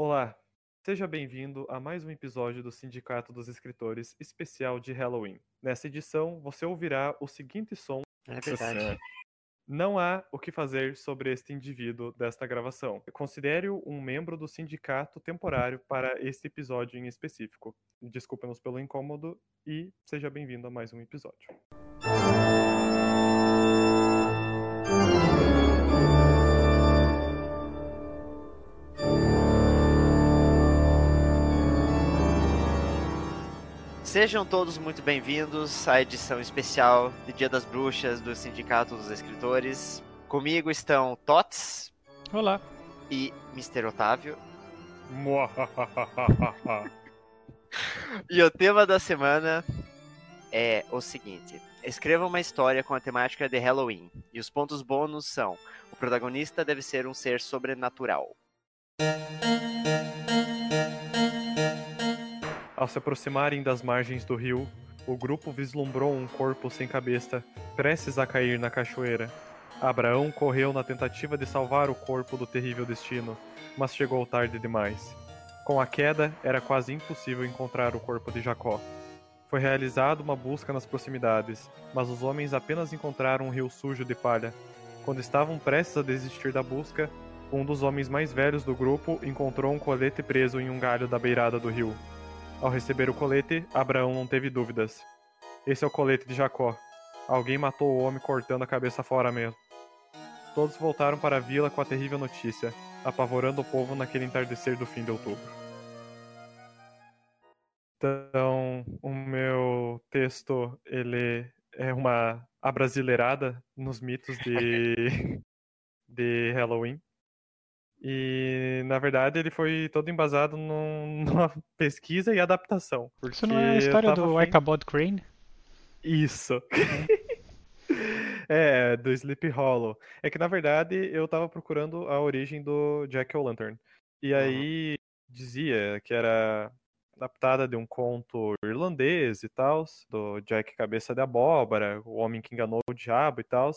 Olá, seja bem-vindo a mais um episódio do Sindicato dos Escritores especial de Halloween. Nessa edição, você ouvirá o seguinte som. É verdade. Não há o que fazer sobre este indivíduo desta gravação. Considere-o um membro do sindicato temporário para este episódio em específico. Desculpa-nos pelo incômodo e seja bem-vindo a mais um episódio. Sejam todos muito bem-vindos à edição especial de Dia das Bruxas do Sindicato dos Escritores. Comigo estão Tots Olá. e Mr. Otávio. E o tema da semana é o seguinte: escreva uma história com a temática de Halloween. E os pontos bônus são: o protagonista deve ser um ser sobrenatural. Ao se aproximarem das margens do rio, o grupo vislumbrou um corpo sem cabeça, prestes a cair na cachoeira. Abraão correu na tentativa de salvar o corpo do terrível destino, mas chegou tarde demais. Com a queda, era quase impossível encontrar o corpo de Jacó. Foi realizada uma busca nas proximidades, mas os homens apenas encontraram um rio sujo de palha. Quando estavam prestes a desistir da busca, um dos homens mais velhos do grupo encontrou um colete preso em um galho da beirada do rio. Ao receber o colete, Abraão não teve dúvidas. Esse é o colete de Jacó. Alguém matou o homem cortando a cabeça fora mesmo. Todos voltaram para a vila com a terrível notícia, apavorando o povo naquele entardecer do fim de outubro. Então, o meu texto, ele é uma abrasileirada nos mitos de, de Halloween. E, na verdade, ele foi todo embasado num- numa pesquisa e adaptação. Isso não é a história do afim- Ichabod Crane? Isso. É, do Sleep Hollow. É que, na verdade, eu tava procurando a origem do Jack O'Lantern. E aí dizia que era adaptada de um conto irlandês e tal, do Jack Cabeça de Abóbora, o homem que enganou o diabo e tal.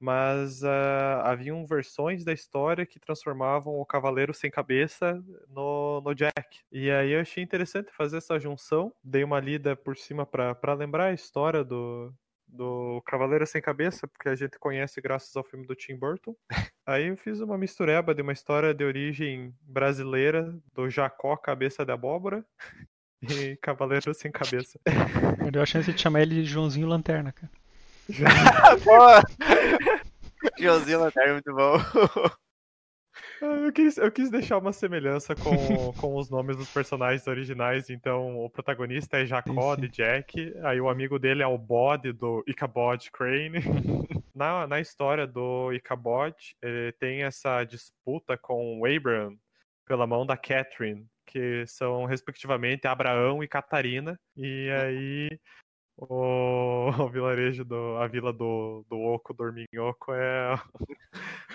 Mas ah, haviam versões da história que transformavam o Cavaleiro Sem Cabeça no, no Jack. E aí eu achei interessante fazer essa junção. Dei uma lida por cima pra pra lembrar a história do, do Cavaleiro Sem Cabeça, porque a gente conhece graças ao filme do Tim Burton. Aí eu fiz uma mistureba de uma história de origem brasileira do Jacó Cabeça de Abóbora e Cavaleiro Sem Cabeça. Me deu a chance de chamar ele de Joãozinho Lanterna, cara. Joãozinho Lanterna, muito bom. Ah, Eu quis, eu quis deixar uma semelhança com, com os nomes dos personagens originais. Então, o protagonista é Jacó de Jack, aí o amigo dele é o Bod do Ichabod Crane. na, na história do Ichabod, ele tem essa disputa com o Abraham pela mão da Catherine, que são respectivamente Abraão e Catarina. E aí o, o vilarejo do a vila do, do Oco Dorminhoco é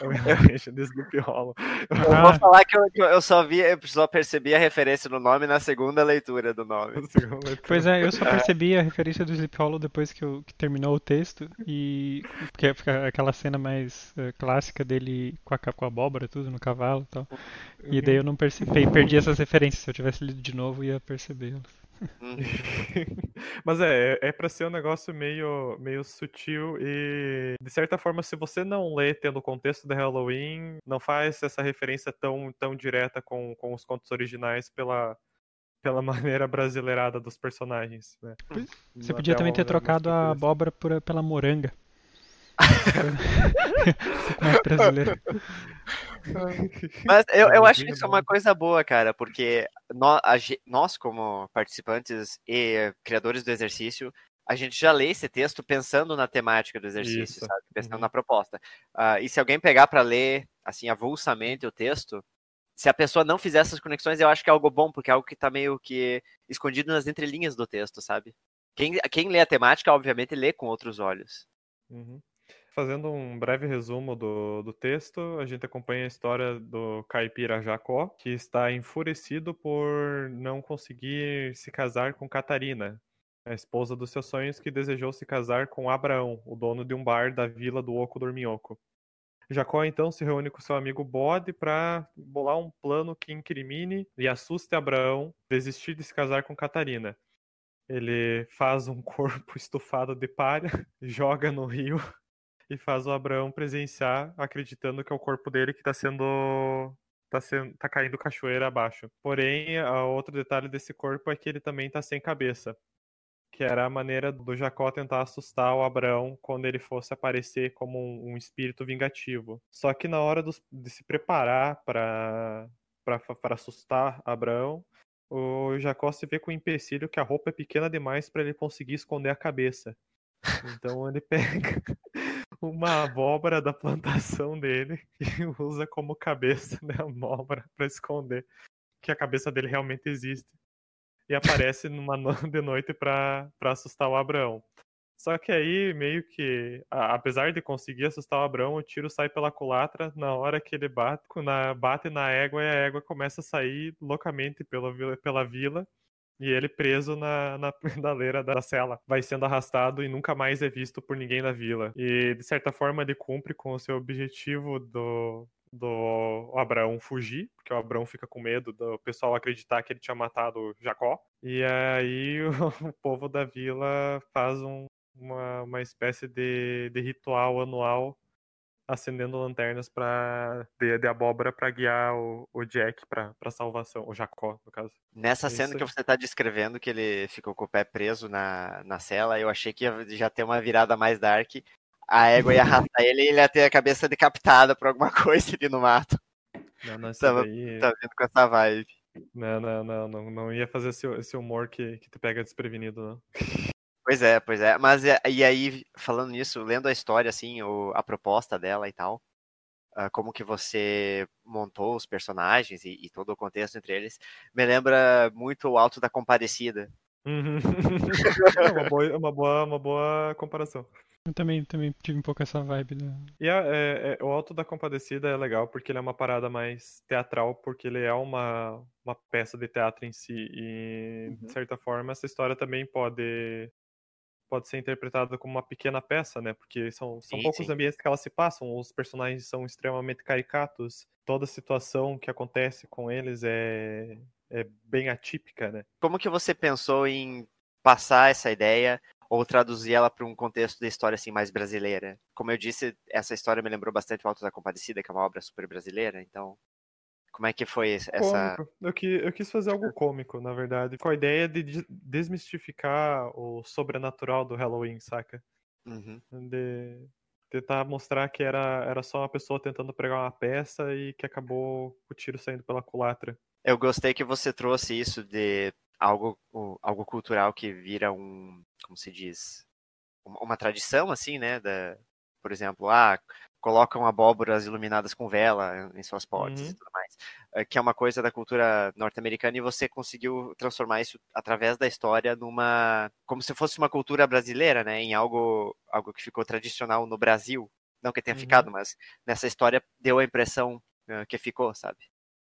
o vilarejo de Sleepy Hollow. Eu vou falar que eu, eu só vi, eu só percebi a referência no nome na segunda leitura do nome. Pois é, eu só percebi a referência do Sleep Hollow depois que, eu, que terminou o texto e porque fica aquela cena mais eh, clássica dele com a, com a abóbora e tudo no cavalo e tal. E daí eu não percebi, perdi essas referências. Se eu tivesse lido de novo, ia percebê-las. Mas é, é pra ser um negócio meio, meio sutil e, de certa forma, se você não lê tendo o contexto de Halloween, não faz essa referência tão, tão direta com, com os contos originais pela, pela maneira brasileirada dos personagens, né? Você Até podia também ter trocado a abóbora por, pela moranga. Mais brasileiro. Mas eu, eu acho que isso é uma coisa boa, cara, porque nó- a ge- nós, como participantes e criadores do exercício, a gente já lê esse texto pensando na temática do exercício, Isso. sabe? Pensando Uhum. na proposta. Ah, e se alguém pegar para ler, assim, avulsamente o texto, se a pessoa não fizer essas conexões, eu acho que é algo bom, porque é algo que tá meio que escondido nas entrelinhas do texto, sabe? Quem, quem lê a temática, obviamente, lê com outros olhos. Uhum. Fazendo um breve resumo do, do texto, a gente acompanha a história do caipira Jacó, que está enfurecido por não conseguir se casar com Catarina, a esposa dos seus sonhos que desejou se casar com Abraão, o dono de um bar da vila do Oco Dorminhoco. Jacó então se reúne com seu amigo Bode para bolar um plano que incrimine e assuste Abraão desistir de se casar com Catarina. Ele faz um corpo estufado de palha, joga no rio e faz o Abraão presenciar, acreditando que é o corpo dele que está sendo tá, sendo, tá caindo cachoeira abaixo. Porém, outro detalhe desse corpo é que ele também tá sem cabeça. Que era a maneira do Jacó tentar assustar o Abraão quando ele fosse aparecer como um, um espírito vingativo. Só que na hora dos, de se preparar para assustar Abraão, o Jacó se vê com o empecilho que a roupa é pequena demais para ele conseguir esconder a cabeça. Então ele pega uma abóbora da plantação dele e usa como cabeça né, abóbora para esconder que a cabeça dele realmente existe. E aparece numa de noite para assustar o Abraão. Só que aí, meio que, a, apesar de conseguir assustar o Abraão, o tiro sai pela culatra na hora que ele bate na, bate na égua e a égua começa a sair loucamente pela, pela vila e ele preso na, na pedaleira da cela. Vai sendo arrastado e nunca mais é visto por ninguém na vila. E, de certa forma, ele cumpre com o seu objetivo do, do Abraão fugir, porque o Abraão fica com medo do pessoal acreditar que ele tinha matado Jacó. E aí o, povo da vila faz um, uma, uma espécie de, de ritual anual acendendo lanternas para de, de, abóbora para guiar o, o Jack para salvação, o Jacó, no caso. Nessa é cena que você está descrevendo, que ele ficou com o pé preso na, na cela, eu achei que ia já ter uma virada mais dark. A égua ia arrastar ele e ele ia ter a cabeça decapitada por alguma coisa ali no mato. Não, não, Tava, daí... tá vindo com essa vibe. Não, não, não, não, não ia fazer esse, esse humor que, que te pega desprevenido, não. Pois é, pois é. Mas e aí, falando nisso, lendo a história, assim, o, a proposta dela e tal, uh, como que você montou os personagens e, e, todo o contexto entre eles, me lembra muito o Alto da Compadecida. Uhum. é uma boa, uma, boa, uma boa comparação. Eu também, também tive um pouco essa vibe. Né? E a, é, é, o Alto da Compadecida é legal porque ele é uma parada mais teatral, porque ele é uma, uma peça de teatro em si. E, uhum. de certa forma, essa história também pode pode ser interpretada como uma pequena peça, né? Porque são, são sim, poucos sim. ambientes que elas se passam, os personagens são extremamente caricatos, toda situação que acontece com eles é, é bem atípica, né? Como que você pensou em passar essa ideia ou traduzir ela para um contexto da história assim mais brasileira? Como eu disse, essa história me lembrou bastante o Alto da Compadecida, que é uma obra super brasileira, então como é que foi essa. Cômico. Eu, que, eu quis fazer algo cômico, na verdade, com a ideia de desmistificar o sobrenatural do Halloween, saca? Uhum. De tentar mostrar que era, era só uma pessoa tentando pregar uma peça e que acabou o tiro saindo pela culatra. Eu gostei que você trouxe isso de algo, algo cultural que vira um, como se diz, uma tradição, assim, né? Da, por exemplo, ah, colocam abóboras iluminadas com vela em suas portas uhum. e tudo mais, eh, que é uma coisa da cultura norte-americana e você conseguiu transformar isso através da história numa como se fosse uma cultura brasileira, né, em algo algo que ficou tradicional no Brasil, não que tenha uhum. ficado, mas nessa história deu a impressão uh, que ficou, sabe?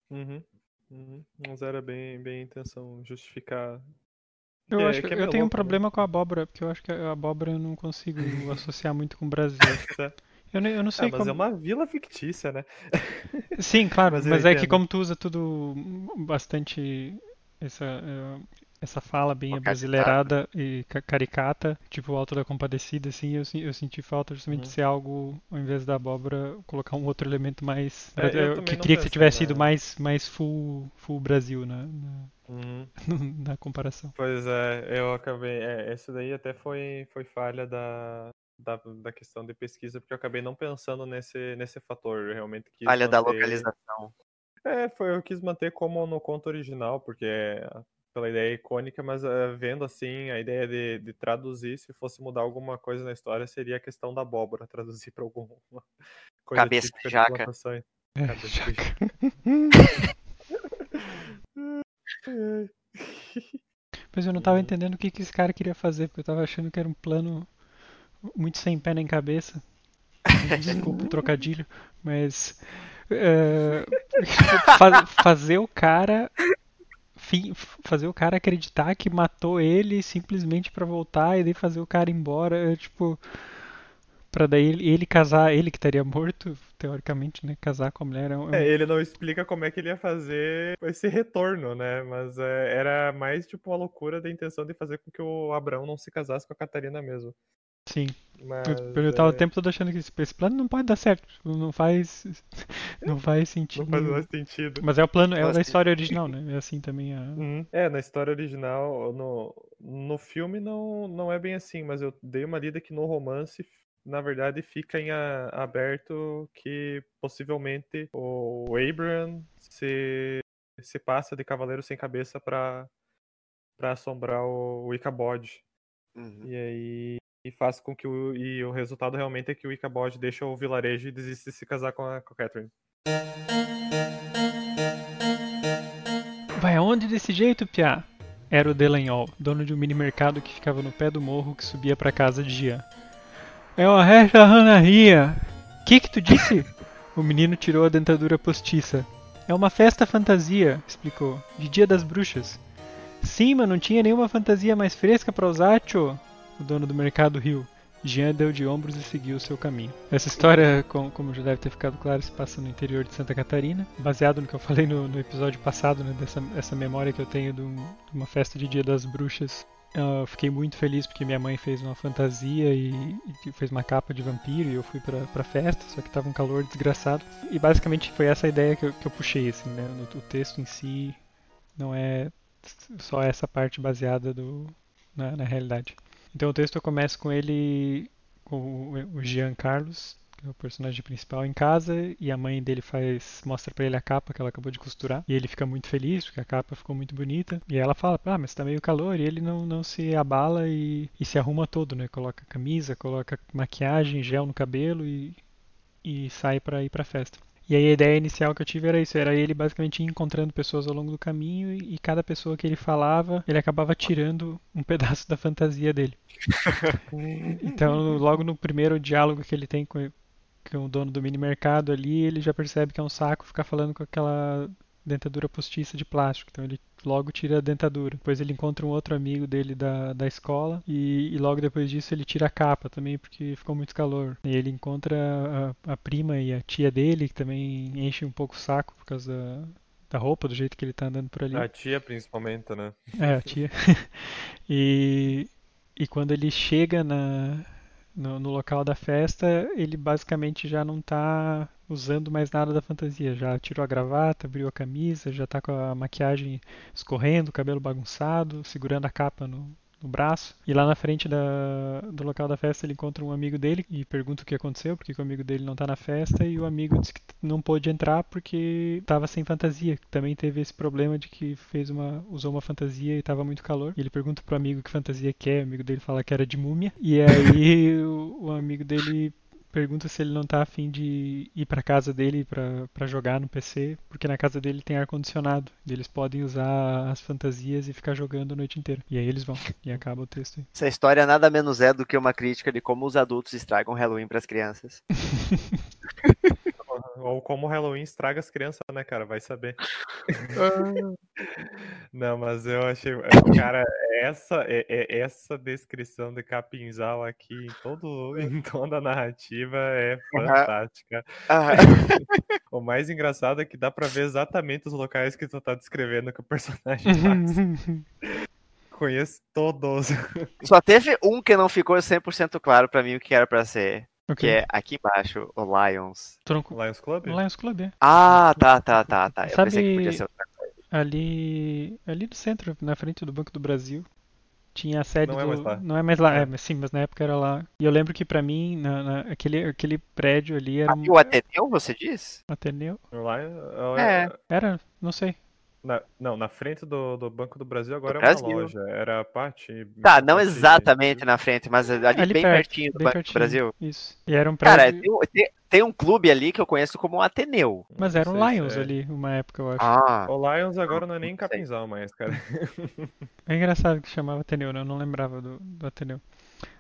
Uhum. Uhum. Mas era bem bem a intenção justificar eu é, acho que, que é eu tenho um né? problema com a abóbora, porque eu acho que a abóbora eu não consigo associar muito com o Brasil. Eu não, eu não sei ah, mas como... é uma vila fictícia, né? Sim, claro, mas, mas é que como tu usa tudo bastante essa, eh, essa fala bem brasileirada e caricata, tipo o Alto da Compadecida, assim, eu, eu senti falta justamente uhum. de ser algo, ao invés da abóbora, colocar um outro elemento mais... É, eu, eu que queria que tivesse sido mais, mais full, full Brasil na, na, uhum. na comparação. Pois é, eu acabei... É, esse daí até foi, foi falha da, da, da questão de pesquisa, porque eu acabei não pensando nesse, nesse fator. Eu realmente quis Falha manter... da localização. É, foi, eu quis manter como no conto original, porque é pela ideia icônica, mas uh, vendo assim, a ideia de, de, traduzir, se fosse mudar alguma coisa na história, seria a questão da abóbora, traduzir para alguma coisa Cabeça de jaca. É, Cabeça jaca. Mas eu não tava entendendo o que, que esse cara queria fazer, porque eu tava achando que era um plano muito sem pé nem cabeça. Desculpa o trocadilho, mas é, fazer o cara fazer o cara acreditar que matou ele simplesmente para voltar e daí fazer o cara embora, é, tipo, Pra daí ele, ele casar, ele que estaria morto, teoricamente, né? Casar com a mulher é, um... É, ele não explica como é que ele ia fazer esse retorno, né? Mas é, era mais tipo uma loucura da intenção de fazer com que o Abraão não se casasse com a Catarina mesmo. Sim. Mas, Eu, eu tava o é, tempo todo achando que esse, esse plano não pode dar certo. Não faz. Não faz sentido. não faz mais sentido. Mas é o plano, é da história original, né? É assim também a. Uhum. É, na história original, no, no filme não, não é bem assim, mas eu dei uma lida que no romance, na verdade, fica em a- aberto que possivelmente o Abraham se, se passa de cavaleiro sem cabeça pra, pra assombrar o, o Ichabod. Uhum. E aí e faz com que o, e o resultado realmente é que o Ichabod deixa o vilarejo e desiste de se casar com a, com a Catherine. Vai aonde desse jeito, Piá? Era o Delanhol, dono de um mini mercado que ficava no pé do morro que subia pra casa de Jean. É uma resta ranaria. Que que tu disse? o menino tirou a dentadura postiça. É uma festa fantasia, explicou, de dia das bruxas. Sim, mas não tinha nenhuma fantasia mais fresca pra usar, tio. O dono do mercado riu. Jean deu de ombros e seguiu o seu caminho. Essa história, com- como já deve ter ficado claro, se passa no interior de Santa Catarina, baseado no que eu falei no, no episódio passado, né, dessa essa memória que eu tenho de, um- de uma festa de Dia das Bruxas. Eu fiquei muito feliz porque minha mãe fez uma fantasia e, e fez uma capa de vampiro e eu fui pra, pra festa, só que tava um calor desgraçado. E basicamente foi essa ideia que eu, que eu puxei, assim, né? No, o texto em si não é só essa parte baseada do, na, na realidade. Então o texto começa com ele, com o- Jean Carlos, que é o personagem principal, em casa e a mãe dele faz mostra pra ele a capa que ela acabou de costurar e ele fica muito feliz porque a capa ficou muito bonita e ela fala, ah, mas tá meio calor e ele não, não se abala e, e se arruma todo, né? Coloca camisa, coloca maquiagem, gel no cabelo e, e sai pra ir pra festa. E aí a ideia inicial que eu tive era isso, era ele basicamente ir encontrando pessoas ao longo do caminho e, e cada pessoa que ele falava, ele acabava tirando um pedaço da fantasia dele. Então, logo no primeiro diálogo que ele tem com, com o dono do mini mercado ali, ele já percebe que é um saco ficar falando com aquela dentadura postiça de plástico. Então ele logo tira a dentadura. Depois ele encontra um outro amigo dele da, da escola e, e logo depois disso ele tira a capa também porque ficou muito calor. E ele encontra a, a prima e a tia dele que também enche um pouco o saco por causa da, da roupa, do jeito que ele tá andando por ali. A tia, principalmente, né? É, a tia. e, e quando ele chega na, no, no local da festa, ele basicamente já não tá usando mais nada da fantasia. Já tirou a gravata, abriu a camisa, já tá com a maquiagem escorrendo, o cabelo bagunçado, segurando a capa no, no braço. E lá na frente da, do local da festa ele encontra um amigo dele e pergunta o que aconteceu, porque o amigo dele não tá na festa, e o amigo diz que não pôde entrar porque estava sem fantasia. Também teve esse problema de que fez uma usou uma fantasia e estava muito calor. E ele pergunta pro amigo que fantasia que é, o amigo dele fala que era de múmia. E aí o, o amigo dele pergunta se ele não tá afim de ir pra casa dele pra pra jogar no PC, porque na casa dele tem ar condicionado. E eles podem usar as fantasias e ficar jogando a noite inteira. E aí eles vão. E acaba o texto aí. Essa história nada menos é do que uma crítica de como os adultos estragam Halloween pras crianças. Ou como o Halloween estraga as crianças, né, cara? Vai saber. Não, mas eu achei. Cara, essa, é, é- essa descrição de capinzal aqui em, todo, em toda a narrativa é fantástica. Ah, O mais engraçado é que dá pra ver exatamente os locais que tu tá descrevendo que o personagem passa. Conheço todos. Só teve um que não ficou 100% claro pra mim o que era pra ser. Ok. Que é aqui embaixo, o Lions. Tronco. Lions Club? Lions Club, é. Ah, tá, tá, tá, tá. Eu Sabe- pensei que podia ser outra. Ali, ali no centro, na frente do Banco do Brasil, tinha a sede Não é do... mais lá. Não é mais lá, É. é, sim, mas na época era lá. E eu lembro que pra mim, na, na- aquele, aquele prédio ali era Aqui um o Ateneu, você diz? Ateneu. Lion- É. Era, não sei. Na- não, na frente do, do Banco do Brasil agora Do é uma Brasil. loja. Era a parte. Tá, não parte- exatamente na frente, mas ali, Ali bem perto, pertinho do bem Banco pertinho. do Brasil. Isso. E era um prédio, Cara, tem, um- tem- tem um clube ali que eu conheço como Ateneu. mas era um Lions é. ali, uma época, eu acho. Ah, O Lions agora não é nem capinzal mais, cara. É engraçado que chamava Ateneu, né? Eu não lembrava do, do Ateneu.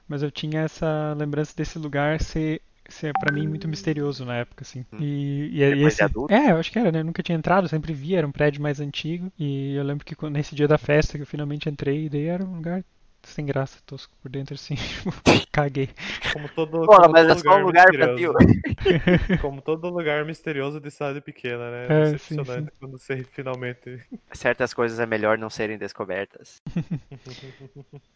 Mas eu tinha essa lembrança desse lugar ser, ser para mim muito misterioso na época, assim. E, e, e Depois de esse, adulto? é, eu acho que era, né? Eu nunca tinha entrado, sempre via, era um prédio mais antigo. E eu lembro que nesse dia da festa que eu finalmente entrei, daí era um lugar sem graça, tosco por dentro assim. Caguei. Como todo, Porra, como mas todo é só um lugar misterioso. Como todo lugar misterioso de cidade pequena, né? É, Decepcionante quando você finalmente. Certas coisas é melhor não serem descobertas.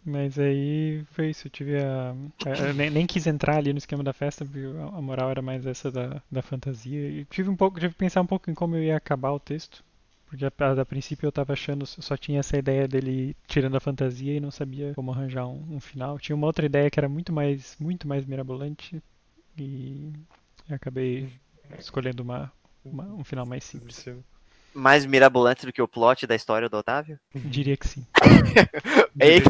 Mas aí foi isso, eu tive a. eu nem, nem quis entrar ali no esquema da festa, porque a a moral era mais essa da, da fantasia. E tive um pouco, tive que pensar um pouco em como eu ia acabar o texto. Porque a, a, a princípio eu tava achando, só tinha essa ideia dele tirando a fantasia e não sabia como arranjar um, um final. Tinha uma outra ideia que era muito mais, muito mais mirabolante e eu acabei escolhendo uma, uma- um final mais simples. Mais mirabolante do que o plot da história do Otávio? Diria que sim. Ei.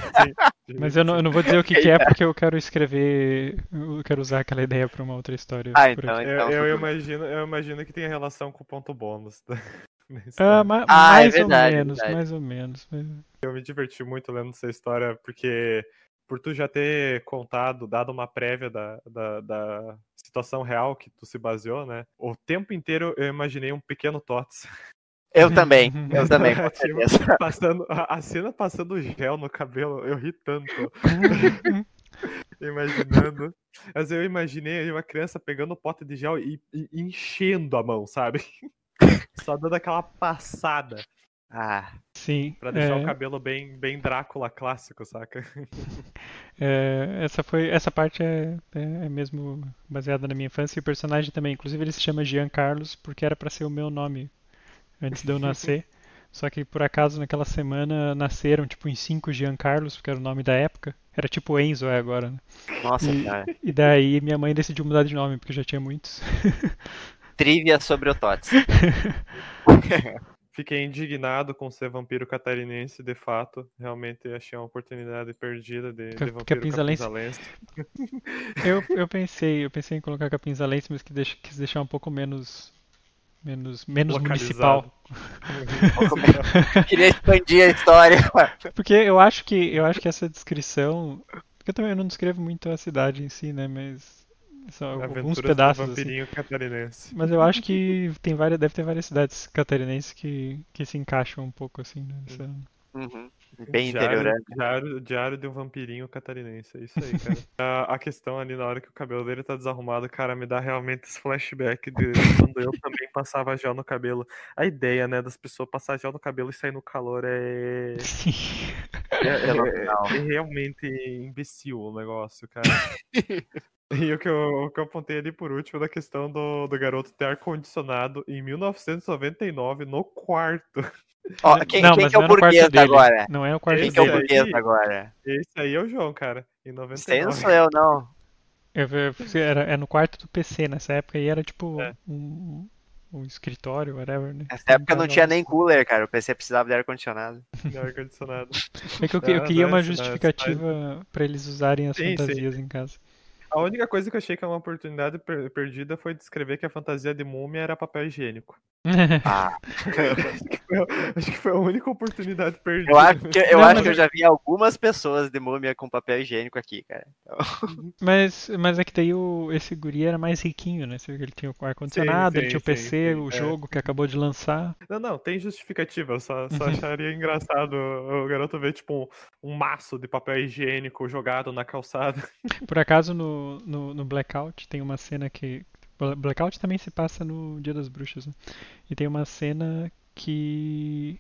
Mas eu não, eu não vou dizer o que, que é porque eu quero escrever, eu quero usar aquela ideia pra uma outra história. Ah, então, aqui. Eu, então. eu imagino, eu imagino que tenha relação com o ponto bônus. Ah, ma- Ah, é mais verdade, ou menos, verdade. mais ou menos. mas- Eu me diverti muito lendo essa história, porque por tu já ter contado, dado uma prévia da, da, da situação real que tu se baseou, né? O tempo inteiro eu imaginei um pequeno Tots. Eu também, eu também, com Tipo, certeza. passando, a, a cena passando gel no cabelo, eu ri tanto. imaginando. Mas eu imaginei uma criança pegando o pote de gel e, e enchendo a mão, sabe? Só dando aquela passada Ah, Sim. pra deixar é, o cabelo bem, bem Drácula clássico, saca? é, essa foi, essa parte é, é, é mesmo baseada na minha infância e o personagem também. Inclusive ele se chama Jean Carlos porque era pra ser o meu nome antes de eu nascer. Só que por acaso naquela semana nasceram tipo em cinco Jean Carlos, porque era o nome da época. Era tipo Enzo é agora. né? nossa, E- cara. E daí minha mãe decidiu mudar de nome porque já tinha muitos. Trivia sobre o Tots. Fiquei indignado com ser vampiro catarinense, de fato. Realmente achei uma oportunidade perdida de, Ca- de vampiro capinzalense. capinzalense. Eu, eu pensei, eu pensei em colocar Capinzalense, mas que deixa, quis deixar um pouco menos menos menos Localizado. municipal. Queria expandir a história. Porque eu acho que eu acho que essa descrição, porque eu também não descrevo muito a cidade em si, né, mas são alguns Aventuras do pedaços assim. vampirinho catarinense. Mas eu acho que tem várias, deve ter várias cidades catarinenses que, que se encaixam um pouco assim, né? nessa- Uhum. Bem Diário, interiorano. diário, diário de um vampirinho catarinense, é isso aí, cara. a, a questão ali na hora que o cabelo dele tá desarrumado, cara, me dá realmente esse flashback de quando eu também passava gel no cabelo. A ideia, né, das pessoas passar gel no cabelo e sair no calor é. Sim. É, Fenomenal. é- é realmente imbecil o negócio, cara. E o que, eu, o que eu apontei ali por último da questão do, do garoto ter ar-condicionado em 1999 no quarto. Ó, quem, não, quem mas que é não o é burguês dele. agora? Não é o quarto Quem que é o dele. burguês agora? Esse aí é o João, cara, em 99. Esse aí não sou eu, não. Eu- eu- Era, é no quarto do PC nessa época e era tipo É. um, um escritório, whatever, né? Nessa época não Tava- tinha nem cooler, cara. O PC precisava de ar-condicionado. No ar-condicionado. É que eu, que- eu queria não, uma justificativa pra eles usarem as Sim, sim. fantasias em casa. A única coisa que eu achei que era uma oportunidade per- perdida foi descrever que a fantasia de múmia era papel higiênico. Ah, Acho que foi a única oportunidade perdida. eu acho que, eu, Não, acho mas que eu eu- já vi algumas pessoas de múmia com papel higiênico aqui, cara. Mas, mas é que daí o, esse guri era mais riquinho, né? Você viu que Ele tinha o ar-condicionado, ele tinha o sim, PC, sim, o é. jogo que acabou de lançar. Não, não, tem justificativa. Eu só, só acharia engraçado o garoto ver, tipo, um, um maço de papel higiênico jogado na calçada. Por acaso no, no, no Blackout tem uma cena que. Blackout também se passa no Dia das Bruxas, né? E tem uma cena que.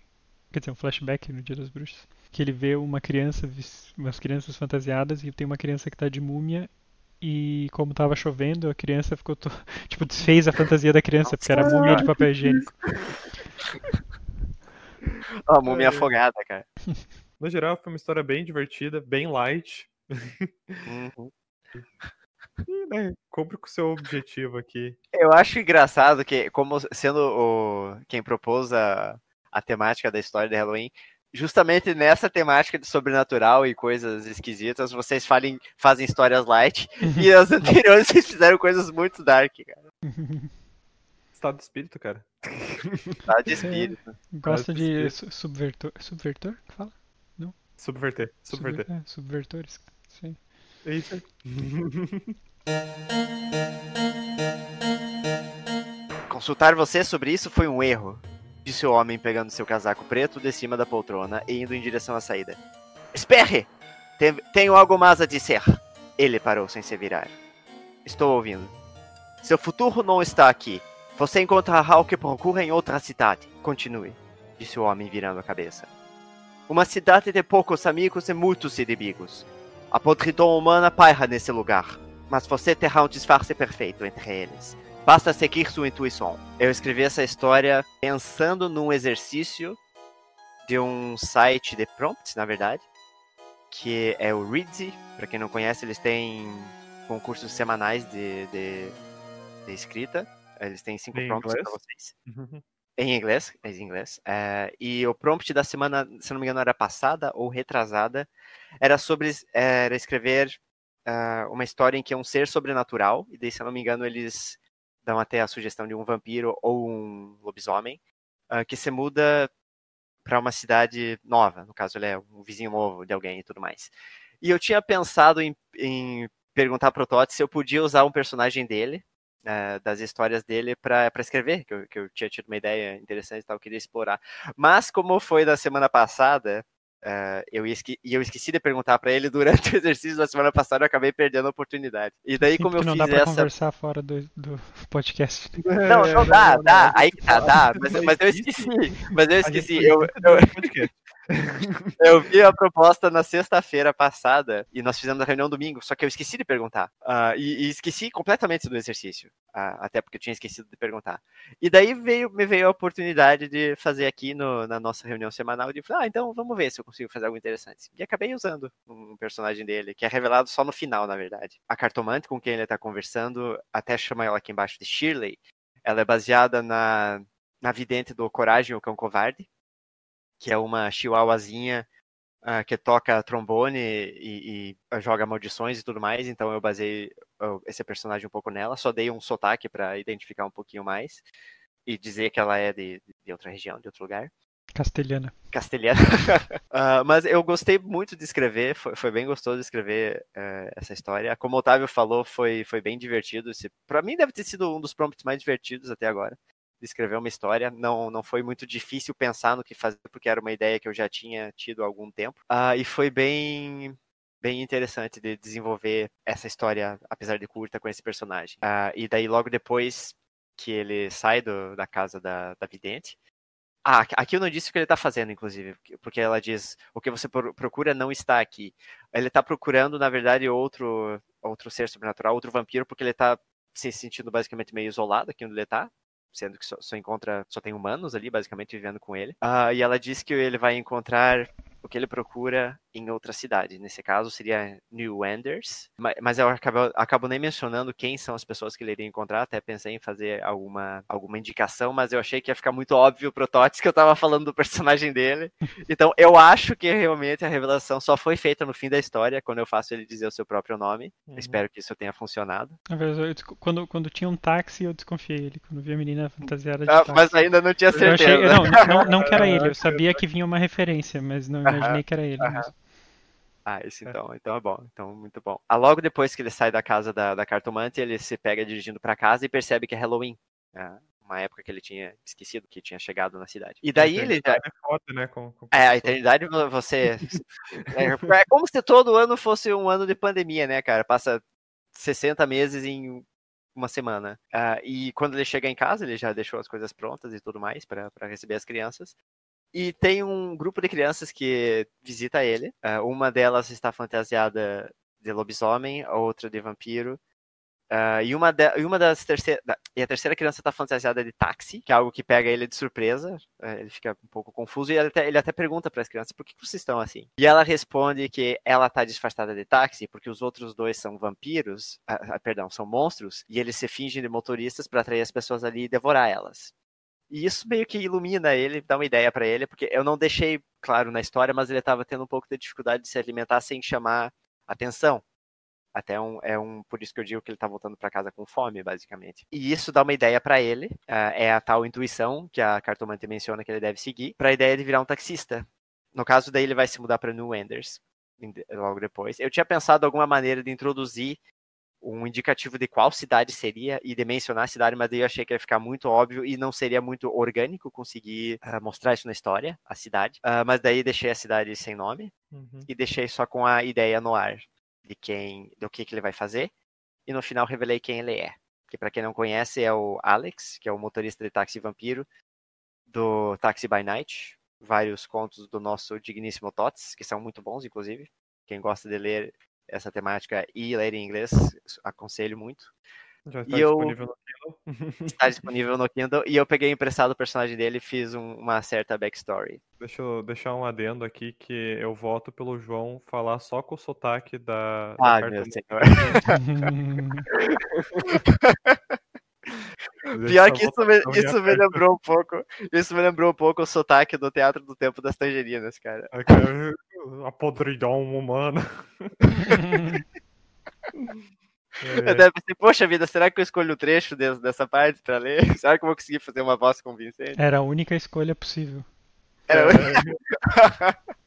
Quer dizer, um flashback no Dia das Bruxas. Que ele vê uma criança, umas crianças fantasiadas e tem uma criança que tá de múmia. E como tava chovendo, a criança ficou. To... Tipo, desfez a fantasia da criança, porque era múmia de papel higiênico. Ó, múmia É. afogada, cara. No geral, foi uma história bem divertida, bem light. Uhum. E, né, cumpre com o seu objetivo aqui. Eu acho engraçado que, como sendo o, quem propôs a, a temática da história de Halloween, justamente nessa temática de sobrenatural e coisas esquisitas, vocês falem, fazem histórias light, e as anteriores vocês fizeram coisas muito dark, cara. Estado de espírito, cara. Tá de espírito. Gosta de Espírito. su- subvertor. Subvertor? Fala? Subverter. Subverter. Subver- é, subvertores. Sim. É isso aí. Consultar você sobre isso foi um erro, disse o homem pegando seu casaco preto de cima da poltrona e indo em direção à saída. Esperre! Tem- tenho algo mais a dizer. Ele parou sem se virar. Estou ouvindo. Seu futuro não está aqui. Você encontrará o que procura em outra cidade. Continue, disse o homem virando a cabeça. Uma cidade de poucos amigos e muitos inimigos. A podridão humana paira nesse lugar, mas você terá um disfarce perfeito entre eles. Basta seguir sua intuição. Eu escrevi essa história pensando num exercício de um site de prompts, na verdade, que é o Readsy. Para quem não conhece, eles têm concursos semanais de, de, de escrita. Eles têm cinco Em prompts para vocês. Em inglês, em inglês. É, e o prompt da semana, se não me engano, era passada ou retrasada, era sobre era escrever ah, uma história em que é um ser sobrenatural, e daí, se eu não me engano, eles dão até a sugestão de um vampiro ou um lobisomem, ah, que se muda para uma cidade nova, no caso ele é um vizinho novo de alguém e tudo mais. E eu tinha pensado em, em perguntar pro Totti se eu podia usar um personagem dele, eh, das histórias dele para escrever, que eu, que eu tinha tido uma ideia interessante e tal, queria explorar. Mas como foi da semana passada, eh, eu esque e eu esqueci de perguntar para ele durante o exercício da semana passada, eu acabei perdendo a oportunidade. E daí Sim, como eu não fiz dá pra essa conversar fora do, do podcast. não, não dá, dá, aí que tá, dá, mas, mas eu esqueci, mas eu esqueci, eu, muito eu. eu vi a proposta na sexta-feira passada e nós fizemos a reunião domingo, só que eu esqueci de perguntar. Ah, e, e esqueci completamente do exercício, ah, até porque eu tinha esquecido de perguntar. E daí veio, me veio a oportunidade de fazer aqui no- na nossa reunião semanal de falar, ah, então vamos ver se eu consigo fazer algo interessante. E acabei usando um personagem dele, que é revelado só no final, na verdade. A cartomante com quem ele está conversando, até chama ela aqui embaixo de Shirley, ela é baseada na, na vidente do Coragem, o Cão Covarde, que é uma chihuahuazinha ah, que toca trombone e, e joga maldições e tudo mais, então eu basei esse personagem um pouco nela, só dei um sotaque para identificar um pouquinho mais e dizer que ela é de, de outra região, de outro lugar Castelhana. castelhano. Ah, mas eu gostei muito de escrever, foi, foi bem gostoso de escrever eh, essa história. Como o Otávio falou, foi, foi bem divertido. Para mim deve ter sido um dos prompts mais divertidos até agora, de escrever uma história. Não, não foi muito difícil pensar no que fazer, porque era uma ideia que eu já tinha tido há algum tempo. Ah, e foi bem bem interessante de desenvolver essa história, apesar de curta, com esse personagem. Ah, e daí logo depois que ele sai do- da casa da, da vidente, ah, aqui- eu não disse o que ele tá fazendo, inclusive, porque- ela diz o que você pro- procura não está aqui. Ele tá procurando, na verdade, outro outro ser sobrenatural, outro vampiro, porque ele tá se sentindo basicamente meio isolado aqui onde ele tá, sendo que só, só encontra, só tem humanos ali, basicamente, vivendo com ele. Ah, e ela diz que ele vai encontrar o que ele procura em outra cidade. Nesse caso seria New Enders. Ma- Mas eu acabo, acabo nem mencionando quem são as pessoas que ele iria encontrar. Até pensei em fazer alguma, alguma indicação, mas eu achei que ia ficar muito óbvio pro Tots que eu tava falando do personagem dele. Então eu acho que realmente a revelação só foi feita no fim da história, quando eu faço ele dizer o seu próprio nome. Uhum. Espero que isso tenha funcionado. Na verdade, quando, quando tinha um táxi, eu desconfiei ele. Quando vi a menina fantasiada de Ah, táxi. mas ainda não tinha certeza. achei, não, não, não que era ele, eu sabia que vinha uma referência, mas não imaginei que era ele aham. mesmo. Ah, esse então, então é bom, então muito bom. Ah, logo depois que ele sai da casa da, da cartomante, ele se pega dirigindo pra casa e percebe que é Halloween. Ah, uma época que ele tinha esquecido que tinha chegado na cidade. E daí ele já. É foda, né? Com, com É, a eternidade vo- você. É, é como se todo ano fosse um ano de pandemia, né, cara? Passa 60 meses em uma semana. Ah, e quando ele chega em casa, ele já deixou as coisas prontas e tudo mais para receber as crianças. E tem um grupo de crianças que visita ele. Ah, uma delas está fantasiada de lobisomem, a outra de vampiro. Ah, e, uma de- e uma das terceiras. E a terceira criança está fantasiada de táxi, que é algo que pega ele de surpresa. Ah, ele fica um pouco confuso e ele até, ele até pergunta para as crianças por que, que vocês estão assim. E ela responde que ela tá disfarçada de táxi porque os outros dois são vampiros, ah, ah, perdão, são monstros, e eles se fingem de motoristas para atrair as pessoas ali e devorar elas. E isso meio que ilumina ele, dá uma ideia para ele, porque eu não deixei claro na história, mas ele estava tendo um pouco de dificuldade de se alimentar sem chamar atenção. Até um, é um, por isso que eu digo que ele tá voltando para casa com fome, basicamente. E isso dá uma ideia para ele, ah, é a tal intuição que a cartomante menciona que ele deve seguir, para a ideia de virar um taxista. No caso daí ele vai se mudar para New Enders logo depois. Eu tinha pensado alguma maneira de introduzir um indicativo de qual cidade seria e de mencionar a cidade, mas daí eu achei que ia ficar muito óbvio e não seria muito orgânico conseguir ah, mostrar isso na história, a cidade. Ah, mas daí deixei a cidade sem nome. Uhum. e deixei só com a ideia no ar de quem, do que, que ele vai fazer. E no final revelei quem ele é. Que para quem não conhece é o Alex, que é o motorista de táxi vampiro do Taxi by Night. Vários contos do nosso digníssimo Tots, que são muito bons, inclusive. Quem gosta de ler essa temática e ler em inglês, aconselho muito. Já está E eu- disponível no Kindle. Está disponível no Kindle. E eu peguei emprestado o personagem dele e fiz um- uma certa backstory. Deixa eu deixar um adendo aqui que eu voto pelo João falar só com o sotaque da, da Ah, carta meu senhor. Pior que isso me, isso me lembrou um pouco. Isso me lembrou um pouco o sotaque do Teatro do Tempo das Tangerinas, cara. É, cara, A podridão humana. Eu É, pensei, poxa vida, será que eu escolho o trecho des- dessa parte pra ler? Será que eu vou conseguir fazer uma voz convincente? Era a única escolha possível. Era isso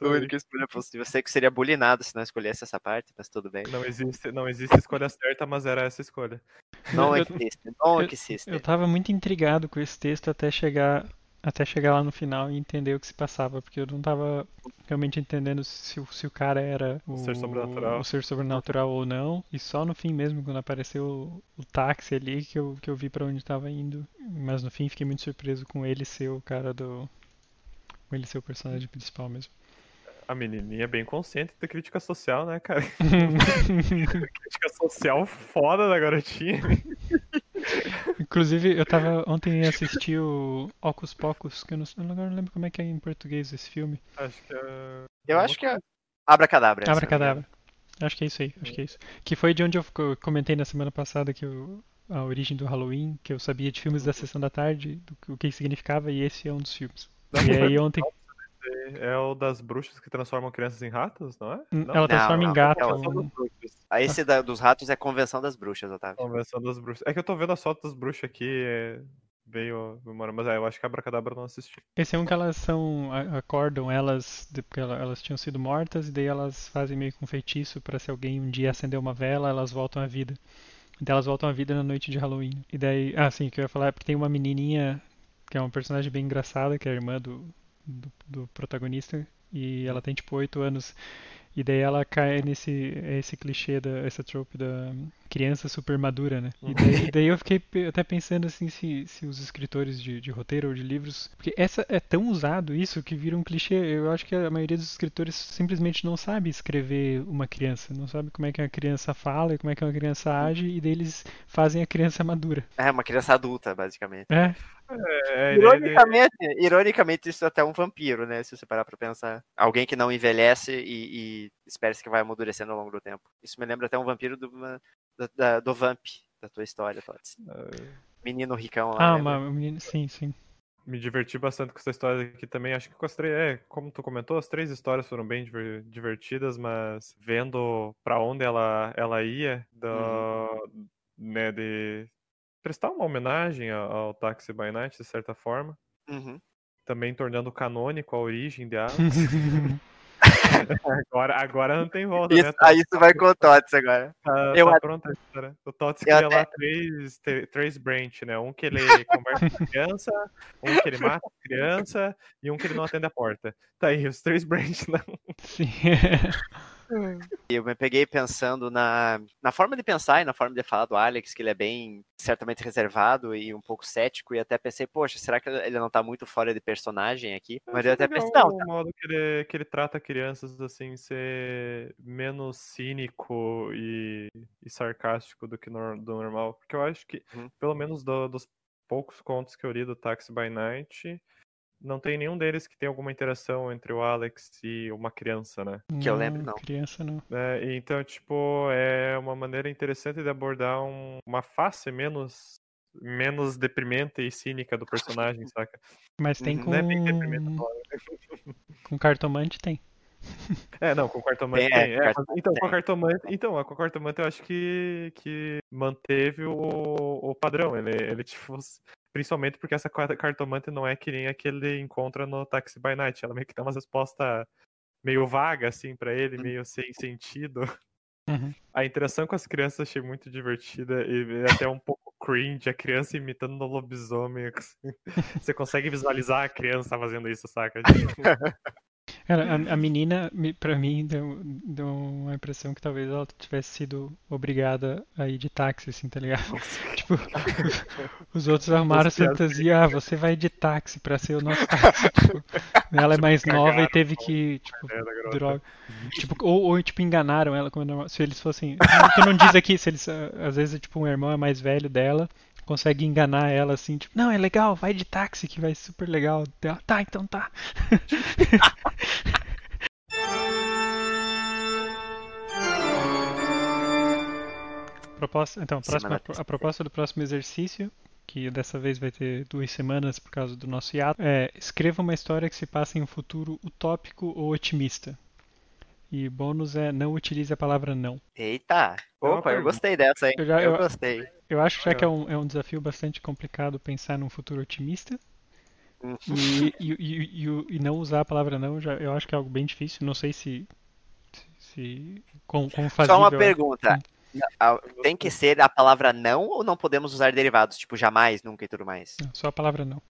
a aí. única escolha possível. Eu sei que seria bulinado se não escolhesse essa parte, mas tudo bem. Não existe, não existe escolha certa, mas era essa escolha. Não Eu- existe, não eu- existe. Eu tava muito intrigado com esse texto até chegar, até chegar lá no final e entender o que se passava, porque eu não tava realmente entendendo se, o- se o cara era o, ser sobrenatural. o ser sobrenatural ou não. E só no fim mesmo, quando apareceu o, o táxi ali, que eu, que eu vi pra onde tava indo. Mas no fim fiquei muito surpreso com ele ser o cara do. Com ele ser o personagem principal mesmo. A menininha é bem consciente da crítica social, né, cara? crítica social foda da garotinha. Inclusive, eu tava ontem assisti o Ocus Pocus, que eu não, agora não lembro como é que é em português esse filme. Acho que é. Eu acho que é. Abracadabra. Abracadabra. Acho que é isso aí, acho que é isso. Que foi de onde eu co- comentei na semana passada que eu, a origem do Halloween, que eu sabia de filmes da sessão da tarde, do o que significava, e esse é um dos filmes. E aí ontem É o das bruxas que transformam crianças em ratos, não é? Não? ela transforma não, em gato. bruxas. Ah, Esse da- dos ratos é Convenção das Bruxas, Otávio. Convenção das bruxas. É que eu tô vendo as fotos das bruxas aqui, é... veio memória, mas é, eu acho que a Abracadabra eu não assisti. Esse é um que elas são. acordam elas, porque ela- elas tinham sido mortas, e daí elas fazem meio que um feitiço pra se alguém um dia acender uma vela, elas voltam à vida. Daí elas voltam à vida na noite de Halloween. E daí. Ah, sim, o que eu ia falar é porque tem uma menininha que é uma personagem bem engraçada, que é a irmã do, do, do protagonista, e ela tem tipo 8 anos. E daí ela cai nesse esse clichê da essa trope da criança super madura, né? E daí, daí eu fiquei até pensando assim se, se os escritores de, de roteiro ou de livros, porque essa é tão usado isso que vira um clichê. Eu acho que a maioria dos escritores simplesmente não sabe escrever uma criança, não sabe como é que uma criança fala, e como é que uma criança age e daí eles fazem a criança madura. É uma criança adulta, basicamente. É, É, ele- ele- Ironicamente, ironicamente, isso é até um vampiro, né? Se você parar pra pensar. Alguém que não envelhece e, e espera-se que vai amadurecendo ao longo do tempo. Isso me lembra até um vampiro do, uma- da- da- do Vamp, da tua história, Tots. Menino ricão lá. ah, lembra? uma menina, sim, sim. Me diverti bastante com essa história aqui também. Acho que com as três, é, como tu comentou, as três histórias foram bem diver- divertidas, mas vendo pra onde ela, ela ia, do, né, de prestar uma homenagem ao, Taxi by Night, de certa forma. Uhum. Também tornando canônico a origem de Alex. agora, agora não tem volta, Isso, né? aí isso vai com o Tots agora. Tá, Eu tá pronta a história. O Tots Eu cria lá até- três, te- três branch, né? Um que ele conversa com a criança, um que ele mata a criança e um que ele não atende a porta. Tá aí, os três branch não. Sim. E eu me peguei pensando na, na forma de pensar e na forma de falar do Alex, que ele é bem, certamente reservado e um pouco cético, e até pensei, poxa, será que ele não tá muito fora de personagem aqui? Mas eu até pensei, não, o modo que ele, que ele trata crianças assim, ser menos cínico e, e sarcástico do que nor- do normal. Porque eu acho que, Uhum. pelo menos do- dos poucos contos que eu li do Taxi by Night, não tem nenhum deles que tem alguma interação entre o Alex e uma criança, né? Que eu lembro, não. Criança não. É, então, tipo, é uma maneira interessante de abordar um- uma face menos menos deprimente e cínica do personagem, saca? Mas tem Uhum. com. Não é bem deprimente. Com cartomante tem. É, não, com o cartomante Tem, é, tem. É, cartomante então, com tem. o cartomante, então, com cartomante eu acho que, que manteve o, o padrão. Ele, ele, tipo, principalmente porque essa cartomante não é que nem a que ele encontra no Taxi by Night. Ela meio que dá umas respostas meio vaga, assim, pra ele, Hum. meio sem sentido. Uhum. A interação com as crianças eu achei muito divertida e até um pouco cringe, a criança imitando no lobisomem. assim. Você consegue visualizar a criança fazendo isso, saca? Cara, a, a menina, me- pra mim, deu, deu uma impressão que talvez ela tivesse sido obrigada a ir de táxi, assim, tá ligado? Tipo, os outros arrumaram a fantasia, ah, você vai de táxi pra ser o nosso táxi. Tipo, ela é mais nova e Cagaram, teve que, tipo, É, da garota. droga. Tipo, ou, ou, tipo, enganaram ela como é normal. Se eles fossem. Que não diz aqui, se eles. ah, Às vezes, tipo, um irmão é mais velho dela, consegue enganar ela assim, tipo, não, é legal, vai de táxi que vai ser super legal. Ela, Tá, então tá. Proposta, então, a, próxima- a proposta do próximo exercício, que dessa vez vai ter duas semanas por causa do nosso hiato, é escreva uma história que se passa em um futuro utópico ou otimista. E bônus é não utilize a palavra não. Eita! É Opa, eu gostei dessa, hein? Eu Eu, já- eu- gostei. Eu acho já que é um, é um desafio bastante complicado pensar num futuro otimista. Hum. E, e, e, e e não usar a palavra não, já, eu acho que é algo bem difícil. Não sei se. se, se com, com Só uma pergunta. Tem que ser a palavra não ou não podemos usar derivados? Tipo, jamais, nunca e tudo mais. Não, só a palavra não.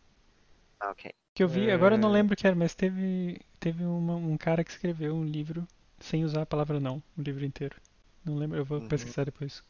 Ah, ok. Que eu vi, agora eu não É. lembro o que era, mas teve, teve uma- um cara que escreveu um livro sem usar a palavra não, o livro inteiro. Não lembro, eu vou Uhum. pesquisar depois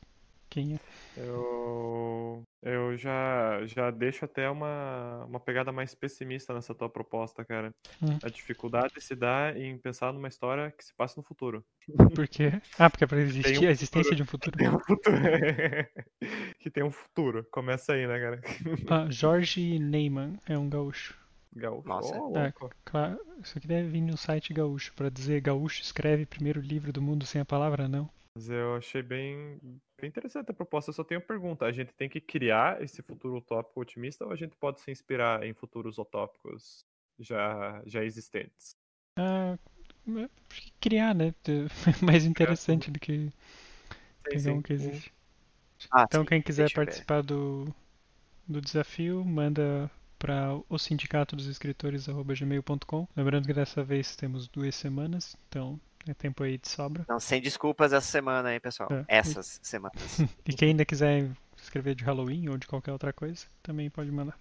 quem é. Eu, eu já, já deixo até uma, uma pegada mais pessimista nessa tua proposta, cara. Hum. A dificuldade se dá em pensar numa história que se passa no futuro. Por quê? Ah, porque é pra existir um a existência futuro. de um futuro. Tem um futuro. que tem um futuro. Começa aí, né, cara? Ah, Jorge Neyman é um gaúcho. Gaúcho. Nossa. Ô, É, louco. claro, isso aqui deve vir no site gaúcho pra dizer gaúcho escreve primeiro livro do mundo sem a palavra não. Mas eu achei bem, bem interessante a proposta. Eu só tenho uma pergunta. A gente tem que criar esse futuro utópico otimista ou a gente pode se inspirar em futuros utópicos já, já existentes? Ah, é, acho que criar, né? É mais interessante do que pegar um que existe. Ah, Então sim, quem quiser ver. participar do, do desafio, manda para o sindicato dos escritores@gmail.com. Lembrando que dessa vez temos duas semanas, então é tempo aí de sobra. Não, sem desculpas essa semana aí, pessoal. É. Essas semanas. E quem ainda quiser escrever de Halloween ou de qualquer outra coisa, também pode mandar.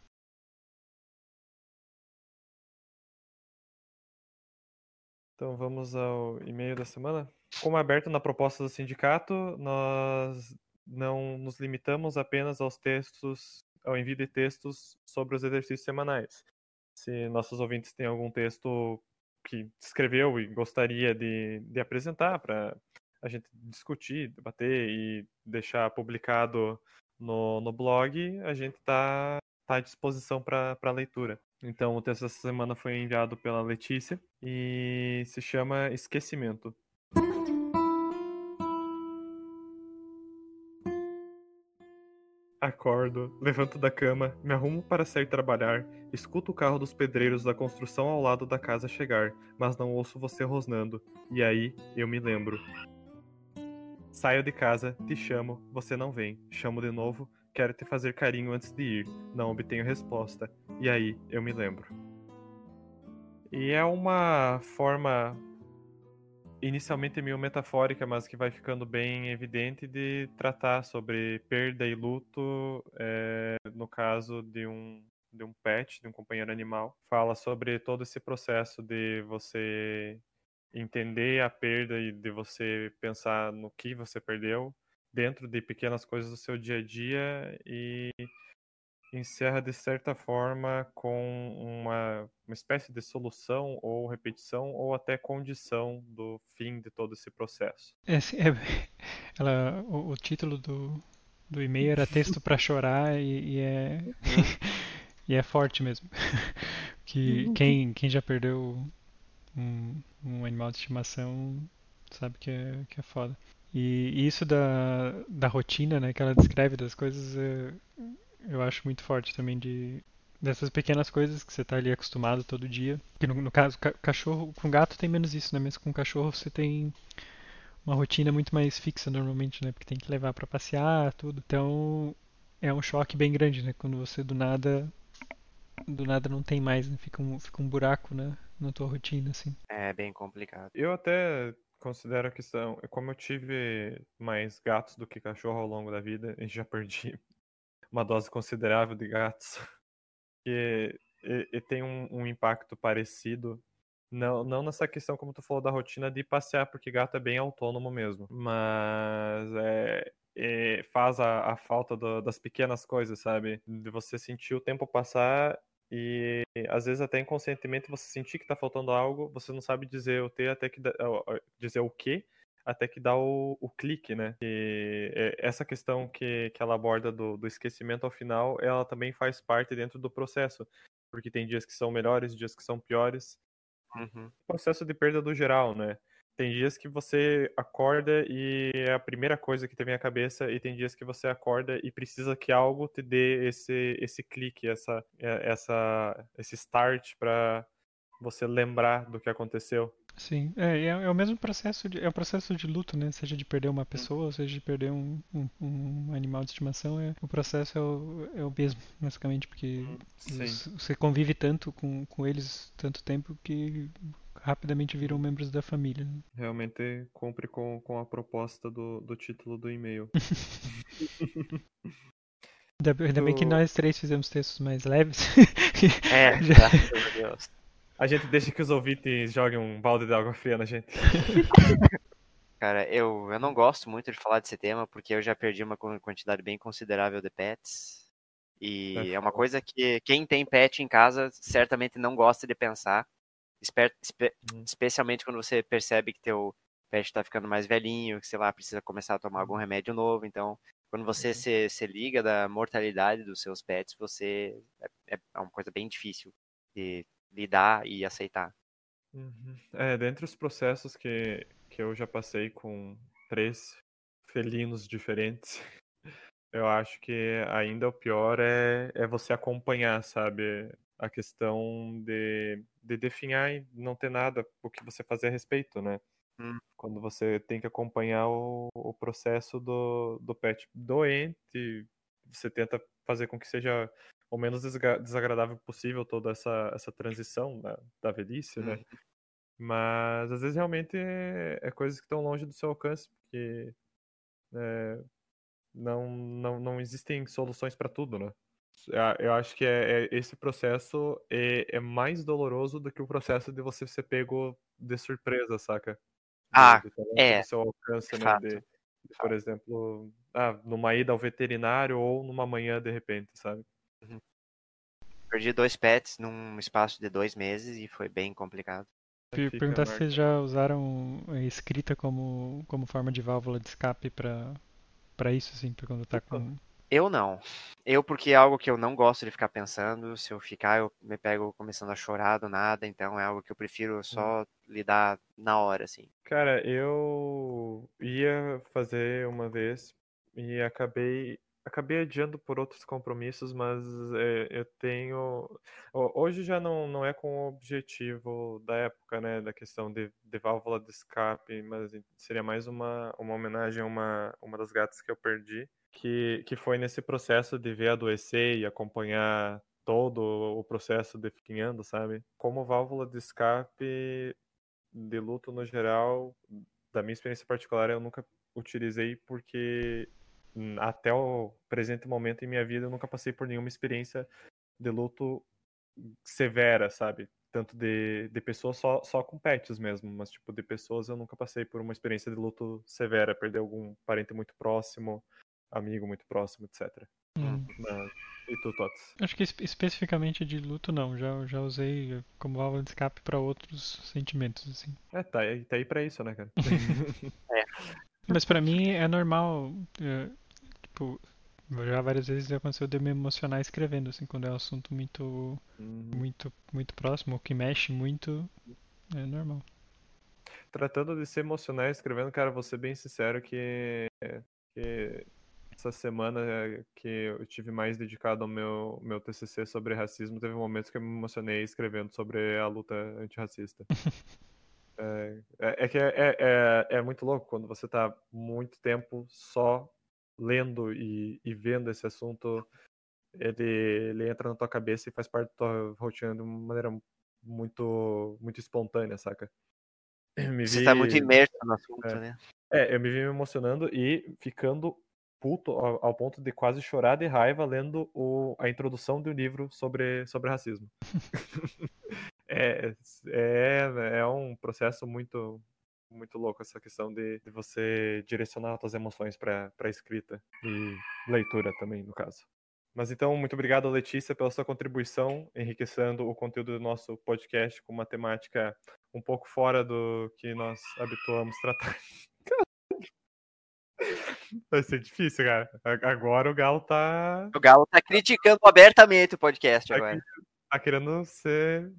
Então vamos ao e-mail da semana. Como aberto na proposta do sindicato, nós não nos limitamos apenas aos textos, ao envio de textos sobre os exercícios semanais. Se nossos ouvintes têm algum texto que escreveu e gostaria de, de apresentar para a gente discutir, debater e deixar publicado no, no blog, a gente está tá à disposição para leitura. Então, o texto dessa semana foi enviado pela Letícia e se chama Esquecimento. Acordo, levanto da cama, me arrumo para sair trabalhar, escuto o carro dos pedreiros da construção ao lado da casa chegar, mas não ouço você rosnando. E aí eu me lembro. Saio de casa, te chamo, você não vem. Chamo de novo, quero te fazer carinho antes de ir. Não obtenho resposta. E aí eu me lembro. E é uma forma inicialmente meio metafórica, mas que vai ficando bem evidente de tratar sobre perda e luto, é, no caso de um de um pet, de um companheiro animal. Fala sobre todo esse processo de você entender a perda e de você pensar no que você perdeu dentro de pequenas coisas do seu dia a dia e encerra de certa forma com uma, uma espécie de solução ou repetição ou até condição do fim de todo esse processo. É, é- ela, o, o título do, do e-mail era texto pra chorar e, e é e é forte mesmo. Que quem, quem já perdeu um, um animal de estimação sabe que é, que é foda. E, e isso da, da rotina, né, que ela descreve das coisas, é, eu acho muito forte também de dessas pequenas coisas que você tá ali acostumado todo dia. Que no, no caso, ca- cachorro, com gato tem menos isso, né? Mas com cachorro você tem uma rotina muito mais fixa normalmente, né? Porque tem que levar pra passear, tudo. Então é um choque bem grande, né? Quando você do nada do nada não tem mais, né? Fica um, fica um buraco na, na tua rotina, assim. É bem complicado. Eu até considero que são, como eu tive mais gatos do que cachorro ao longo da vida, e já perdi uma dose considerável de gatos, que e, e tem um, um impacto parecido Não, não nessa questão, como tu falou, da rotina de passear, porque gato é bem autônomo mesmo. Mas é, é, faz a, a falta do, das pequenas coisas, sabe? De você sentir o tempo passar e às vezes até inconscientemente você sentir que tá faltando algo, você não sabe dizer o T até que dizer o que até que dá o, o clique, né? E é, essa questão que, que ela aborda do, do esquecimento ao final, ela também faz parte dentro do processo, porque tem dias que são melhores, dias que são piores. Uhum. Processo de perda do geral, né? Tem dias que você acorda e é a primeira coisa que te vem à cabeça, e tem dias que você acorda e precisa que algo te dê esse, esse clique, essa, é, essa, esse start para você lembrar do que aconteceu. Sim, é, é, é, o mesmo processo de, é o processo de luto, né? Seja de perder uma pessoa, seja de perder um, um, um animal de estimação, é, o processo é o, é o mesmo, basicamente, porque os, você convive tanto com, com eles tanto tempo que rapidamente viram membros da família. Né? Realmente cumpre com, com a proposta do, do título do e-mail. ainda, ainda bem que nós três fizemos textos mais leves. É, graças a Deus. A gente deixa que os ouvintes joguem um balde de água fria na gente. Cara, eu, eu não gosto muito de falar desse tema porque eu já perdi uma quantidade bem considerável de pets. E é, é uma coisa que quem tem pet em casa certamente não gosta de pensar. Espe espe hum. especialmente quando você percebe que teu pet está ficando mais velhinho, que sei lá, precisa começar a tomar algum uhum. remédio novo. Então, quando você uhum. se, se liga da mortalidade dos seus pets, você é, é uma coisa bem difícil de lidar e aceitar. Uhum. É, dentre os processos que, que eu já passei com três felinos diferentes, eu acho que ainda o pior é, é você acompanhar, sabe? A questão de, de definhar e não ter nada o que você fazer a respeito, né? Hum. Quando você tem que acompanhar o, o processo do, do pet doente, você tenta fazer com que seja o menos desagradável possível toda essa, essa transição da, da velhice, né? Uhum. Mas às vezes realmente é, é coisas que estão longe do seu alcance, porque é, não, não, não existem soluções para tudo, né? Eu acho que é, é esse processo é, é, mais doloroso do que o processo de você ser pego de surpresa, saca? Ah, de, de é. Do seu alcance, né? De, por exemplo, ah, numa ida ao veterinário ou numa manhã de repente, sabe? Uhum. Perdi dois pets num espaço de dois meses e foi bem complicado. Eu perguntar se vocês já usaram a escrita como, como forma de válvula de escape para para isso, assim, pra quando tá com. Eu não. Eu, porque é algo que eu não gosto de ficar pensando. Se eu ficar, eu me pego começando a chorar do nada. Então é algo que eu prefiro só hum. lidar na hora, assim. Cara, eu ia fazer uma vez e acabei acabei adiando por outros compromissos, mas é, eu tenho. Hoje já não, não é com o objetivo da época, né? Da questão de, de válvula de escape, mas seria mais uma, uma homenagem a uma, uma das gatas que eu perdi, que, que foi nesse processo de ver adoecer e acompanhar todo o processo de sabe? Como válvula de escape de luto no geral, da minha experiência particular, eu nunca utilizei porque até o presente momento em minha vida eu nunca passei por nenhuma experiência de luto severa, sabe? Tanto de, de pessoas só, só com pets mesmo, mas tipo, de pessoas eu nunca passei por uma experiência de luto severa, perder algum parente muito próximo, amigo muito próximo, etc. Hum. E tu, Tots? Acho que especificamente de luto não, já, já usei como válvula de escape para outros sentimentos, assim. É, tá, tá aí pra isso, né, cara? é. Mas para mim é normal, é, tipo, já várias vezes aconteceu de me emocionar escrevendo, assim, quando é um assunto muito, uhum. muito, muito próximo, ou que mexe muito, é normal. Tratando de se emocionar escrevendo, cara, vou ser bem sincero que, que essa semana que eu tive mais dedicado ao meu, meu TCC sobre racismo, teve momentos que eu me emocionei escrevendo sobre a luta antirracista. é, é, é, que é, é, é muito louco quando você tá muito tempo só lendo e, e vendo esse assunto, ele, ele entra na tua cabeça e faz parte da tua rotina de uma maneira muito, muito espontânea, saca? Você vi... tá muito imerso no assunto, é. né? É, eu me vi me emocionando e ficando puto ao, ao, ponto de quase chorar de raiva lendo o, a introdução do livro sobre, sobre racismo. É, é, é um processo muito muito louco essa questão de, de você direcionar suas emoções para a escrita e leitura também, no caso. Mas então, muito obrigado, Letícia, pela sua contribuição, enriquecendo o conteúdo do nosso podcast com uma temática um pouco fora do que nós habituamos tratar. Vai ser difícil, cara. Agora o Galo tá. O Galo tá criticando abertamente o podcast tá agora. Tá querendo ser.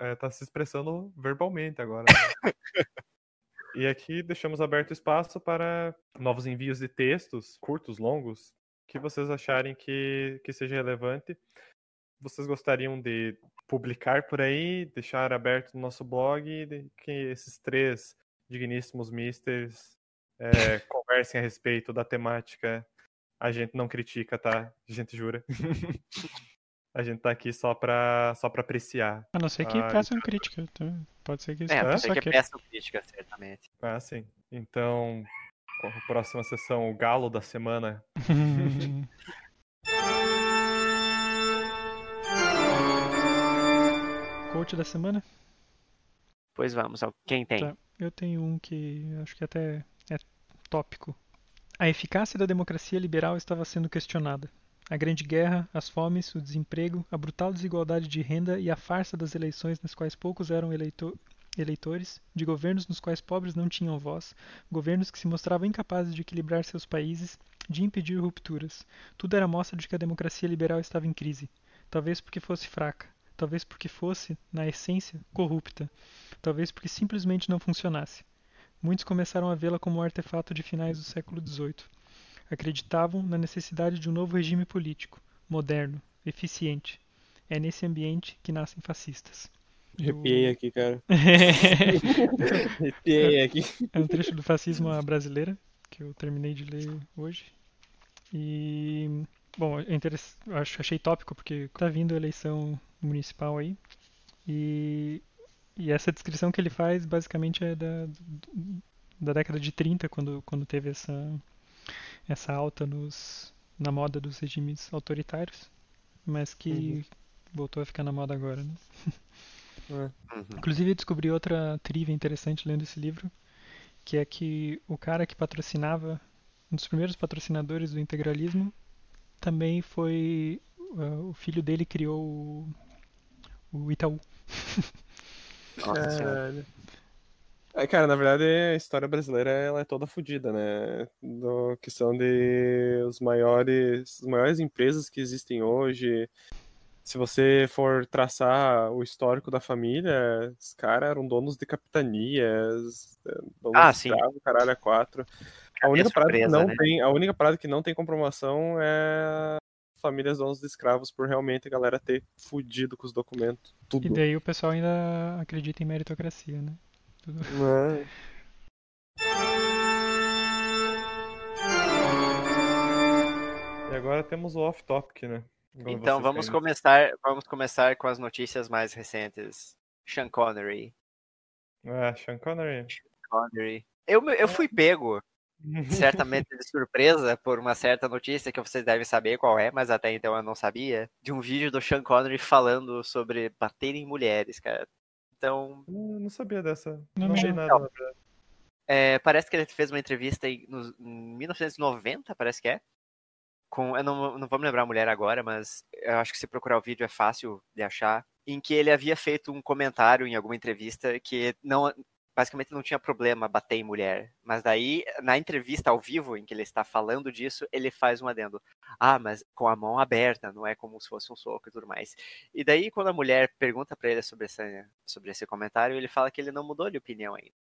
É, tá se expressando verbalmente agora. Né? e aqui deixamos aberto espaço para novos envios de textos, curtos, longos, que vocês acharem que, que seja relevante. Vocês gostariam de publicar por aí, deixar aberto no nosso blog, que esses três digníssimos misters é, conversem a respeito da temática. A gente não critica, tá? A gente jura. a gente tá aqui só pra, só pra apreciar. A não ser que ah, peçam crítica. Então pode ser que isso. É, pode ser que, que peçam crítica, certamente. Ah, sim. Então, próxima sessão, o galo da semana. Coach da semana? Pois vamos, quem tem? Tá. Eu tenho um que acho que até é tópico. A eficácia da democracia liberal estava sendo questionada. A grande guerra, as fomes, o desemprego, a brutal desigualdade de renda e a farsa das eleições nas quais poucos eram eleitor eleitores, de governos nos quais pobres não tinham voz, governos que se mostravam incapazes de equilibrar seus países, de impedir rupturas. Tudo era mostra de que a democracia liberal estava em crise. Talvez porque fosse fraca, talvez porque fosse, na essência, corrupta, talvez porque simplesmente não funcionasse. Muitos começaram a vê-la como um artefato de finais do século XVIII. Acreditavam na necessidade de um novo regime político, moderno, eficiente. É nesse ambiente que nascem fascistas. Arrepiei aqui, cara. Arrepiei aqui. É um trecho do Fascismo à Brasileira, que eu terminei de ler hoje. E, bom, é acho, achei tópico, porque tá vindo a eleição municipal aí. E, e essa descrição que ele faz, basicamente, é da, da década de 30, quando, quando teve essa, essa alta nos, na moda dos regimes autoritários, mas que uhum. voltou a ficar na moda agora, né? É. Uhum. Inclusive, descobri outra trivia interessante lendo esse livro, que é que o cara que patrocinava, um dos primeiros patrocinadores do integralismo, também foi. Uh, o filho dele criou o, o Itaú. Nossa É, cara, na verdade a história brasileira ela é toda fodida, né? Do, que são de os maiores, as maiores empresas que existem hoje, se você for traçar o histórico da família, os caras eram donos de capitanias, é, donos ah, de escravo, caralho, a quatro. A única, parada que não né? tem, a única parada que não tem comprovação é famílias donos de escravos por realmente a galera ter fudido com os documentos. Tudo. E daí o pessoal ainda acredita em meritocracia, né? É. E agora temos o off-topic, né? Então vamos começar, vamos começar com as notícias mais recentes. Sean Connery. Ah, Sean Connery. Sean Connery. Eu, eu fui pego, certamente de surpresa, por uma certa notícia que vocês devem saber qual é, mas até então eu não sabia, de um vídeo do Sean Connery falando sobre bater em mulheres, cara. Então. Eu não sabia dessa. Não, não achei nada, é, parece que ele fez uma entrevista em, no, em 1990, parece que é com. Eu não, não vou me lembrar a mulher agora, mas eu acho que se procurar o vídeo é fácil de achar. Em que ele havia feito um comentário em alguma entrevista que não. Basicamente não tinha problema bater em mulher. Mas daí, na entrevista ao vivo, em que ele está falando disso, ele faz um adendo. Ah, mas com a mão aberta, não é como se fosse um soco e tudo mais. E daí, quando a mulher pergunta para ele sobre esse, sobre esse comentário, ele fala que ele não mudou de opinião ainda.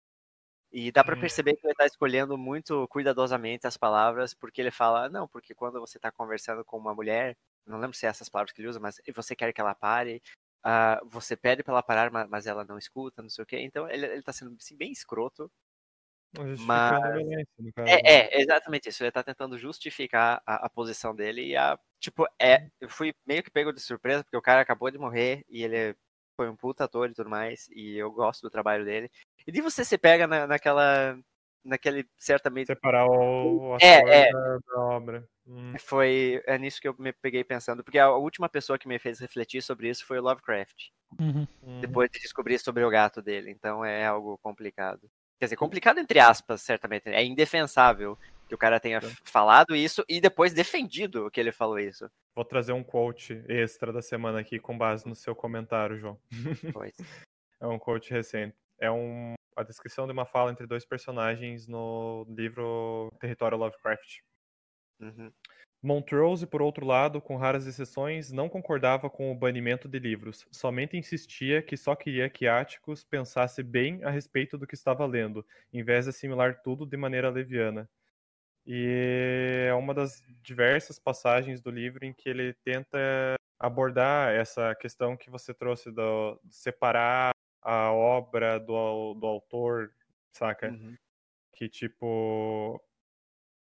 E dá para hum. perceber que ele está escolhendo muito cuidadosamente as palavras, porque ele fala, não, porque quando você está conversando com uma mulher, não lembro se é essas palavras que ele usa, mas você quer que ela pare, uh, você pede para ela parar, mas ela não escuta, não sei o quê. Então ele, está sendo assim, bem escroto. Mas... É, é, exatamente isso. Ele está tentando justificar a, a, posição dele e a. Tipo, é. Eu fui meio que pego de surpresa, porque o cara acabou de morrer e ele foi um puta ator e tudo mais, e eu gosto do trabalho dele. E de você se pega na, naquela. naquele certamente. Separar o é, é. Da, da, obra. Hum, Foi é nisso que eu me peguei pensando, porque a última pessoa que me fez refletir sobre isso foi o Lovecraft, Uhum. hum. depois de descobrir sobre o gato dele. Então é algo complicado. Quer dizer, complicado entre aspas, certamente. É indefensável que o cara tenha É. falado isso e depois defendido que ele falou isso. Vou trazer um quote extra da semana aqui com base no seu comentário, João. Pois. É um quote recente. É um, a descrição de uma fala entre dois personagens no livro Território Lovecraft. Uhum. Montrose, por outro lado, com raras exceções, não concordava com o banimento de livros. Somente insistia que só queria que Áticos pensasse bem a respeito do que estava lendo, em vez de assimilar tudo de maneira leviana. E é uma das diversas passagens do livro em que ele tenta abordar essa questão que você trouxe do separar a obra do, do autor, saca? Uhum. que tipo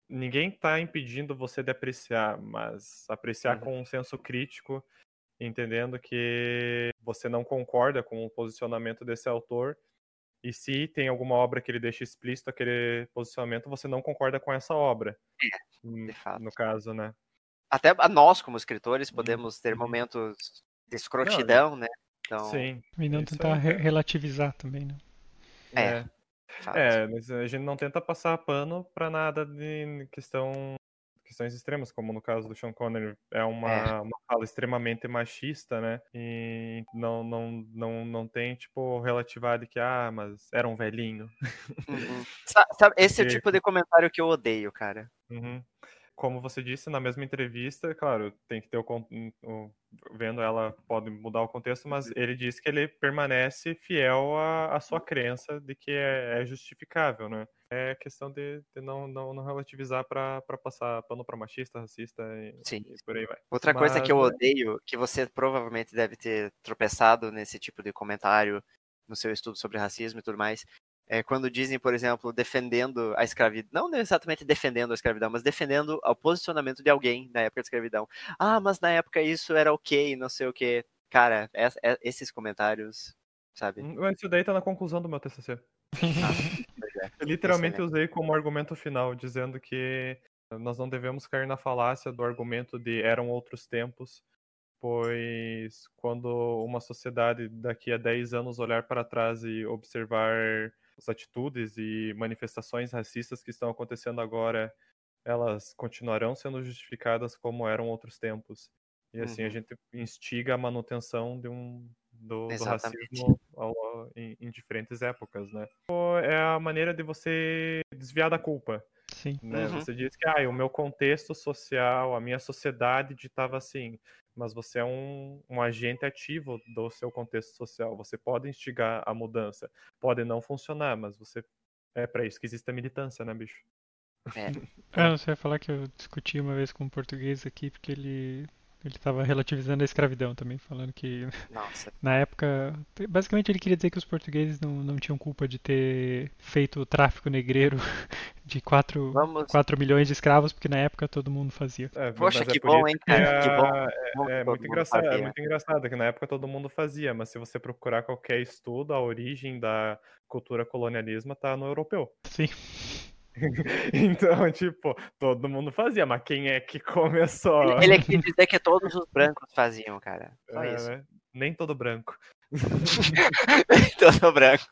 ninguém tá impedindo você de apreciar, mas apreciar Uhum. com um senso crítico, entendendo que você não concorda com o posicionamento desse autor e se tem alguma obra que ele deixa explícito aquele posicionamento, você não concorda com essa obra. Hum, de fato. No caso, né? Até a nós, como escritores, podemos ter uhum. momentos de escrotidão, né? Então, Sim. E não tentar é- re- relativizar também, né? É. É. fato. É, mas a gente não tenta passar pano pra nada de questão questões extremas, como no caso do Sean Connery, é uma, É. uma fala extremamente machista, né? E não, não, não, não tem, tipo, relativar de que, ah, mas era um velhinho. Uhum. Sa- sabe, esse é o tipo de comentário que eu odeio, cara. Uhum. Como você disse na mesma entrevista, claro, tem que ter o, o- vendo ela pode mudar o contexto, mas ele disse que ele permanece fiel à, à sua crença de que é, é justificável, né? É questão de, de não, não, não relativizar para passar pano para machista, racista e, Sim. e por aí vai. Outra coisa que eu Mas, é. odeio, que você provavelmente deve ter tropeçado nesse tipo de comentário no seu estudo sobre racismo e tudo mais, é quando dizem, por exemplo, defendendo a escravidão, não exatamente defendendo a escravidão, mas defendendo o posicionamento de alguém na época da escravidão. Ah, mas na época isso era ok, não sei o que. Cara, es- é- esses comentários, sabe? Hum, Isso daí tá na conclusão do meu TCC. Pois é. Literalmente Excelente. usei como argumento final, dizendo que nós não devemos cair na falácia do argumento de eram outros tempos, pois quando uma sociedade daqui a 10 anos olhar para trás e observar as atitudes e manifestações racistas que estão acontecendo agora, elas continuarão sendo justificadas como eram outros tempos. E assim a Uhum. gente instiga a manutenção de um do, do racismo ao- em, em diferentes épocas, né? É a maneira de você desviar da culpa, Sim. né? Uhum. Você diz que ah, o meu contexto social, a minha sociedade ditava assim, mas você é um, um agente ativo do seu contexto social. Você pode instigar a mudança, pode não funcionar, mas você é para isso que existe a militância, né, bicho? Ah, você ia falar que eu discuti uma vez com um português aqui, porque ele ele estava relativizando a escravidão também, falando que Nossa. na época, basicamente ele queria dizer que os portugueses não, não tinham culpa de ter feito o tráfico negreiro de 4, Vamos. 4 milhões de escravos, porque na época todo mundo fazia. É, Poxa, é que bom, hein, que cara? Que bom. É, é todo muito engraçado, é fazia. muito engraçado que na época todo mundo fazia, mas se você procurar qualquer estudo, a origem da cultura colonialismo tá no europeu. Sim. Então, tipo, todo mundo fazia, mas quem é que começou? Ele, ele quis dizer que todos os brancos faziam, cara. Só É, isso. né? Nem todo branco. Todo branco.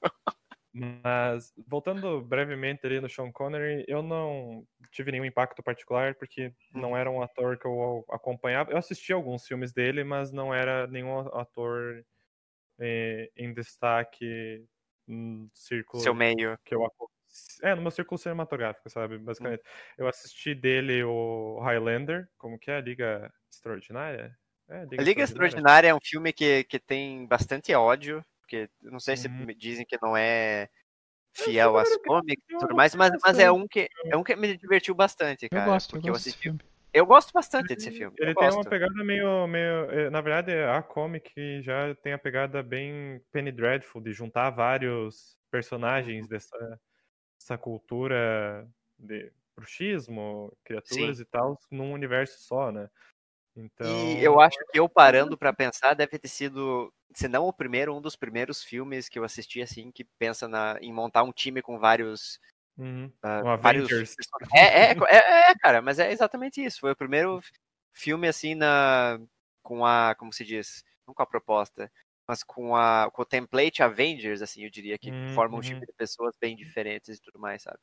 Mas, voltando brevemente ali no Sean Connery, eu não tive nenhum impacto particular, porque não era um ator que eu acompanhava. Eu assisti alguns filmes dele, mas não era nenhum ator eh, em destaque no círculo Seu meio. que eu aco- é no meu círculo cinematográfico, sabe, basicamente. Eu assisti dele o Highlander, como que é a Liga Extraordinária? É, A Liga Extraordinária é um filme que, que tem bastante ódio, porque eu não sei se Uhum. me dizem que não é fiel filme às era cómics e eu tudo mais, mas, mas é bastante. um que é um que me divertiu bastante, Eu cara. gosto, eu porque eu gosto desse assisti. filme. Eu gosto bastante desse filme. Ele eu tem gosto. uma pegada meio, meio. eh, Na verdade, a comic já tem a pegada bem Penny Dreadful, de juntar vários personagens dessa, dessa cultura de bruxismo, criaturas e tal, num universo só, né? Então. E eu acho que eu parando pra pensar deve ter sido, se não o primeiro, um dos primeiros filmes que eu assisti assim que pensa na, em montar um time com vários Uhum. uh, vários- Avengers. É, é, é, é, cara, mas é exatamente isso. Foi o primeiro filme assim na com a, como se diz, não com a proposta, mas com a com o template Avengers, assim, eu diria que Hum, forma um uhum. time de pessoas bem diferentes e tudo mais, sabe?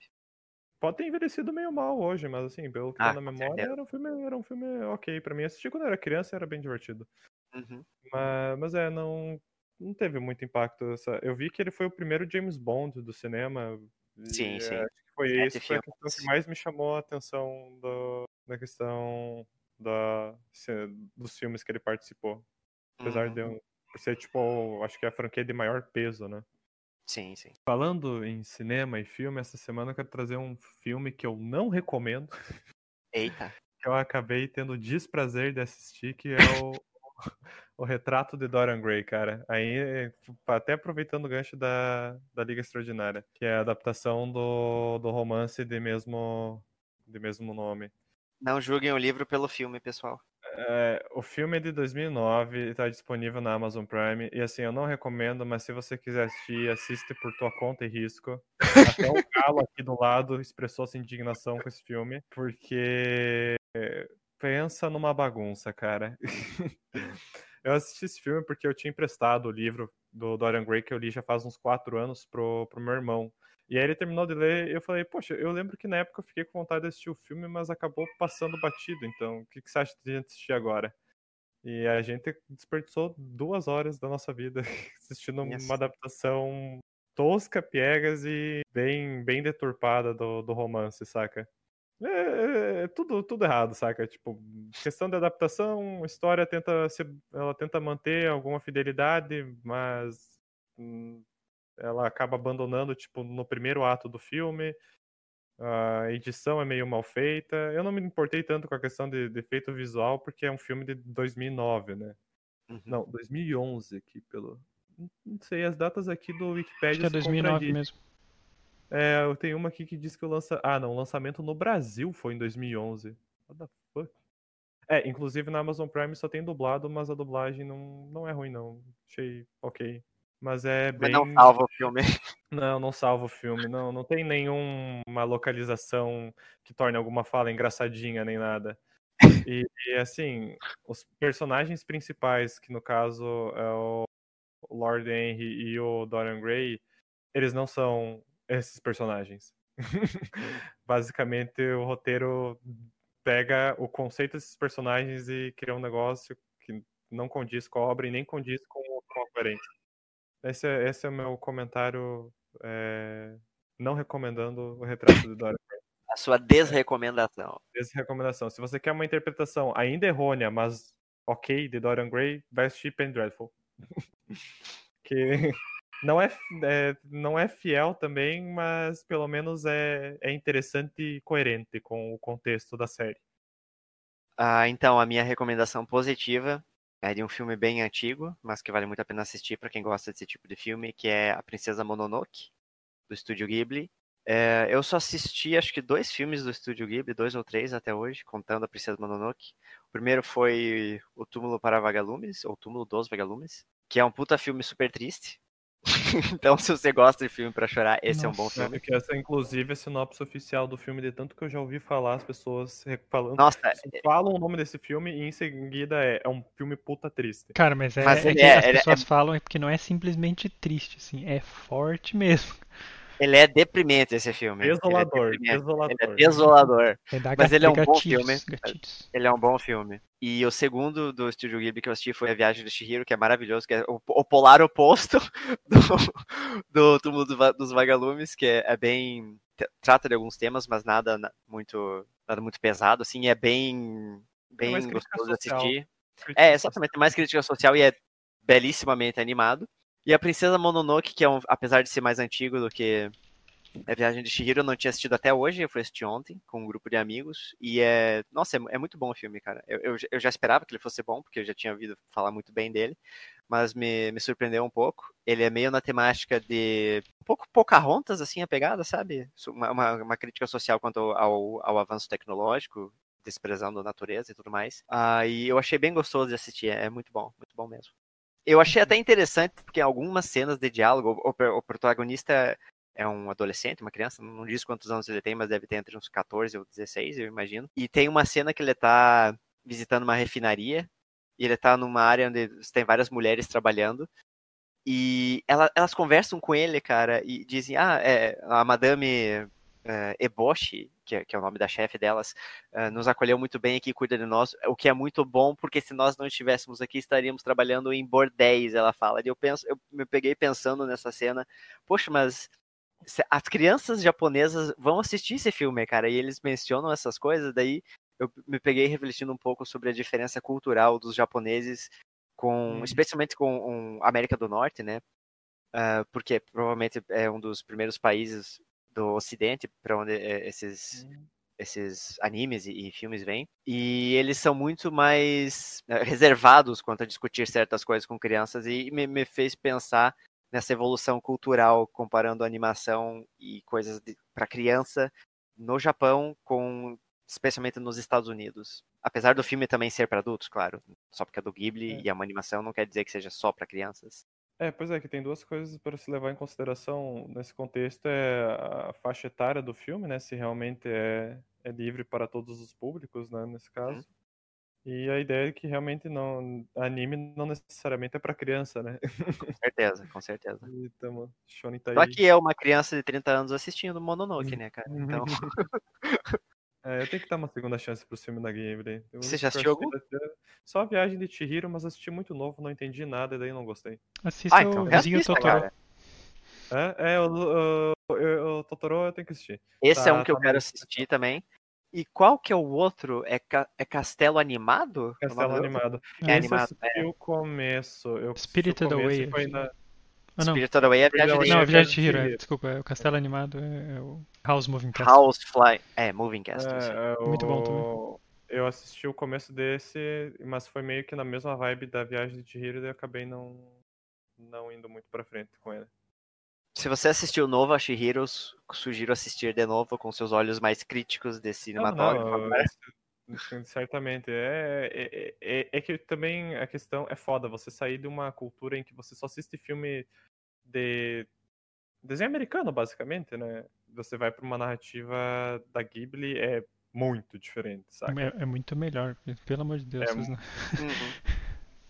Pode ter envelhecido meio mal hoje, mas assim, pelo que Ah, tá na memória, certeza. era um filme, era um filme ok pra mim. Assisti quando eu era criança era bem divertido. Uhum. Mas, mas é, não, não teve muito impacto. Essa... Eu vi que ele foi o primeiro James Bond do cinema. e, Sim, é, sim. acho que foi Sete esse foi a questão que mais me chamou a atenção do, da questão da, dos filmes que ele participou. Apesar Uhum. de eu, por ser, tipo, acho que é a franquia de maior peso, né? Sim, sim. Falando em cinema e filme, essa semana eu quero trazer um filme que eu não recomendo, Eita. que eu acabei tendo o desprazer de assistir, que é o, o Retrato de Dorian Gray, cara. Aí, até aproveitando o gancho da, da Liga Extraordinária, que é a adaptação do, do romance de mesmo, de mesmo nome. Não julguem o livro pelo filme, pessoal. É, o filme é de 2009, está disponível na Amazon Prime. E assim, eu não recomendo, mas se você quiser assistir, assiste por tua conta e risco. Até o Galo aqui do lado expressou sua indignação com esse filme, porque é, pensa numa bagunça, cara. eu assisti esse filme porque eu tinha emprestado o livro do Dorian Gray que eu li já faz uns quatro anos pro, pro meu irmão. E aí ele terminou de ler e eu falei, poxa, eu lembro que na época eu fiquei com vontade de assistir o filme, mas acabou passando batido, então o que, que você acha de a gente assistir agora? E a gente desperdiçou duas horas da nossa vida assistindo Yes. uma adaptação tosca, piegas e bem, bem deturpada do, do romance, saca? É, é- é tudo, tudo errado, saca? Tipo, questão de adaptação, história tenta ser, ela tenta manter alguma fidelidade, mas hum, ela acaba abandonando, tipo, no primeiro ato do filme. A edição é meio mal feita. Eu não me importei tanto com a questão de, de efeito visual, porque é um filme de 2009, né? Uhum. Não, 2011 aqui, pelo... Não- sei, as datas aqui do Wikipedia Acho que é se 2009 contradizem. mesmo. É, eu tenho uma aqui que diz que o lança... Ah, não, o lançamento no Brasil foi em 2011. What the fuck? É, inclusive na Amazon Prime só tem dublado, mas a dublagem não, não é ruim, não. Achei ok. Mas é Mas bem... não salva o filme. Não, não salva o filme. Não, não tem nenhuma localização que torne alguma fala engraçadinha nem nada. E, e, assim, os personagens principais, que no caso é o Lord Henry e o Dorian Gray, eles não são esses personagens. Basicamente, o roteiro pega o conceito desses personagens e cria um negócio que não condiz com a obra e nem condiz com, com a coerência. Esse é, esse é o meu comentário é, não recomendando o retrato do Dorian Gray. A sua desrecomendação. Essa recomendação. Se você quer uma interpretação ainda errônea, mas ok, de Dorian Gray, vai assistir Penny Dreadful. que não é, é- não é fiel também, mas pelo menos é, é interessante e coerente com o contexto da série. Ah, então, a minha recomendação positiva é de um filme bem antigo, mas que vale muito a pena assistir para quem gosta desse tipo de filme, que é A Princesa Mononoke, do Estúdio Ghibli. É, eu só assisti, acho que dois filmes do Estúdio Ghibli, dois ou três até hoje, contando A Princesa Mononoke. O primeiro foi O Túmulo para Vagalumes, ou Túmulo dos Vagalumes, que é um puta filme super triste. então, se você gosta de filme para chorar, esse é um bom Nossa. filme. Que essa, inclusive, é a sinopse oficial do filme, de tanto que eu já ouvi falar as pessoas falando. Nossa, Falam o nome desse filme e em seguida é, é um filme puta triste. Cara, mas é, Mas é ele que é- as ele é- pessoas falam é porque não é simplesmente triste, assim, é forte mesmo. Ele é deprimente esse filme. Ele é Desolador, desolador. Ele é desolador. Mas ele é um bom gatilhos, filme. gatilhos. Ele é um bom filme. E o segundo do Estúdio Ghibli que eu assisti foi A Viagem do Chihiro, que é maravilhoso, que é o, o polar oposto do, do Túmulo dos Vagalumes, que é, é bem... Trata de alguns temas, mas nada na- muito nada muito pesado, assim, é bem, bem crítica gostoso de assistir. É, exatamente, mais crítica social e é belíssimamente animado. E a Princesa Mononoke, que é um, apesar de ser mais antigo do que a Viagem de Chihiro, eu não tinha assistido até hoje, eu fui assistir ontem com um grupo de amigos. E é. Nossa, é, é muito bom o filme, cara. Eu, eu, eu já esperava que ele fosse bom, porque eu já tinha ouvido falar muito bem dele. Mas me, me surpreendeu um pouco. Ele é meio na temática de. Um pouco Pocahontas, assim, a pegada, sabe? Uma, uma, uma crítica social quanto ao, ao, avanço tecnológico, desprezando a natureza e tudo mais. Ah, e eu achei bem gostoso de assistir, é muito bom, muito bom mesmo. Eu achei até interessante, porque algumas cenas de diálogo, o, o protagonista é um adolescente, uma criança, não diz quantos anos ele tem, mas deve ter entre uns 14 ou 16, eu imagino. E tem uma cena que ele tá visitando uma refinaria, e ele tá numa área onde tem várias mulheres trabalhando, e ela, elas conversam com ele, cara, e dizem, ah, é, a madame uh, Eboshi, que, é, que, é o nome da chefe delas, uh, nos acolheu muito bem aqui, cuida de nós, o que é muito bom, porque se nós não estivéssemos aqui, estaríamos trabalhando em bordéis, ela fala. E eu penso, eu me peguei pensando nessa cena, poxa, mas as crianças japonesas vão assistir esse filme, cara, e eles mencionam essas coisas, daí eu me peguei refletindo um pouco sobre a diferença cultural dos japoneses com, hum. especialmente com um, América do Norte, né? Uh, porque provavelmente é um dos primeiros países do Ocidente para onde é, esses hum. esses animes e, e, filmes vêm e eles são muito mais uh, reservados quanto a discutir certas coisas com crianças e me, me fez pensar nessa evolução cultural comparando animação e coisas para criança no Japão com especialmente nos Estados Unidos. Apesar do filme também ser para adultos, claro, só porque é do Ghibli é. e é uma animação não quer dizer que seja só para crianças. É, pois é, que tem duas coisas para se levar em consideração nesse contexto, é a faixa etária do filme, né, se realmente é, é livre para todos os públicos, né, nesse caso. Uhum. E a ideia é que realmente não anime não necessariamente é para criança, né? Com certeza, com certeza. Então, Shonen tá Só que é uma criança de 30 anos assistindo Mononoke, né, cara? Então... É, eu tenho que dar uma segunda chance pro filme da Ghibli. Você já assistiu algum? Só a Viagem de Chihiro, mas assisti muito novo, não entendi nada e daí não gostei. Assista ah, então, o Vizinho Totoro. É, é o, o, o, o, Totoro eu tenho que assistir. Esse tá, é um que tá eu quero assistir também. E qual que é o outro? É, ca... é Castelo Animado? Castelo Animado. É, é animado. É. o começo. Eu Spirited Away. Foi na... Ah, não. Spirited Away é a Viagem de Não, a Viagem de Chihiro, é, desculpa, é o Castelo Animado é, é o House Moving Castle. House Fly, é, Moving Castle, é, é Muito bom também. Eu assisti o começo desse, mas foi meio que na mesma vibe da Viagem de Chihiro e eu acabei não, não indo muito pra frente com ele. Se você assistiu o novo a Chihiro, sugiro assistir de novo com seus olhos mais críticos desse cinematógrafo. Não, não, certamente. É, é, é, é, que também a questão é foda você sair de uma cultura em que você só assiste filme de desenho americano, basicamente, né? Você vai para uma narrativa da Ghibli, é muito diferente, sabe? É, é, muito melhor, pelo amor de Deus. É, né?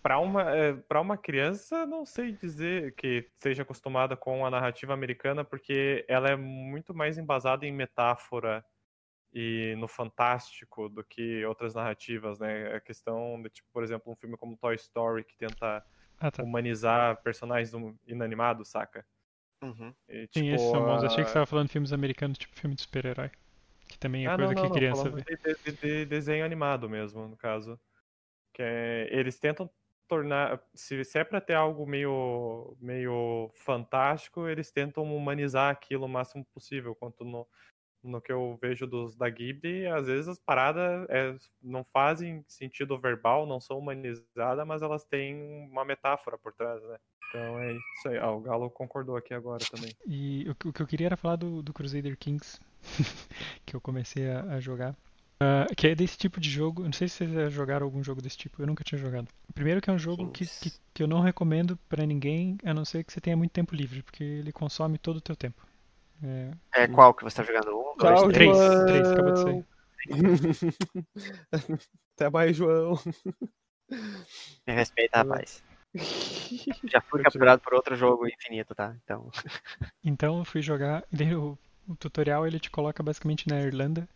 para uma, é, para uma criança, não sei dizer que seja acostumada com a narrativa americana, porque ela é muito mais embasada em metáfora e no fantástico do que outras narrativas, né? A questão de, tipo, por exemplo, um filme como Toy Story, que tenta ah, tá. humanizar personagens inanimados, saca? Uhum. E, tipo, Sim, esses são bons. Achei que você estava falando de filmes americanos, tipo filme de super-herói. Que também é ah, coisa não, não, que criança vê. De, de, de, desenho animado mesmo, no caso. Que é, eles tentam tornar. Se, se é pra ter algo meio, meio fantástico, eles tentam humanizar aquilo o máximo possível. Quanto no, no que eu vejo dos da Ghibli, às vezes as paradas é, não fazem sentido verbal, não são humanizadas, mas elas têm uma metáfora por trás, né? Então é isso aí. Ah, o Galo concordou aqui agora também. E o, o que eu queria era falar do, do Crusader Kings, que eu comecei a, a jogar. Uh, que é desse tipo de jogo. Não sei se vocês já jogaram algum jogo desse tipo, eu nunca tinha jogado. Primeiro que é um jogo que, que, que, eu não recomendo para ninguém, a não ser que você tenha muito tempo livre, porque ele consome todo o teu tempo. É, é qual que você tá jogando? Um, dois, Tchau, três? João. Três, acabou de sair. Até mais, João. Me respeita, rapaz. Já fui capturado por outro jogo infinito, tá? Então. Então eu fui jogar. O, o tutorial ele te coloca basicamente na Irlanda.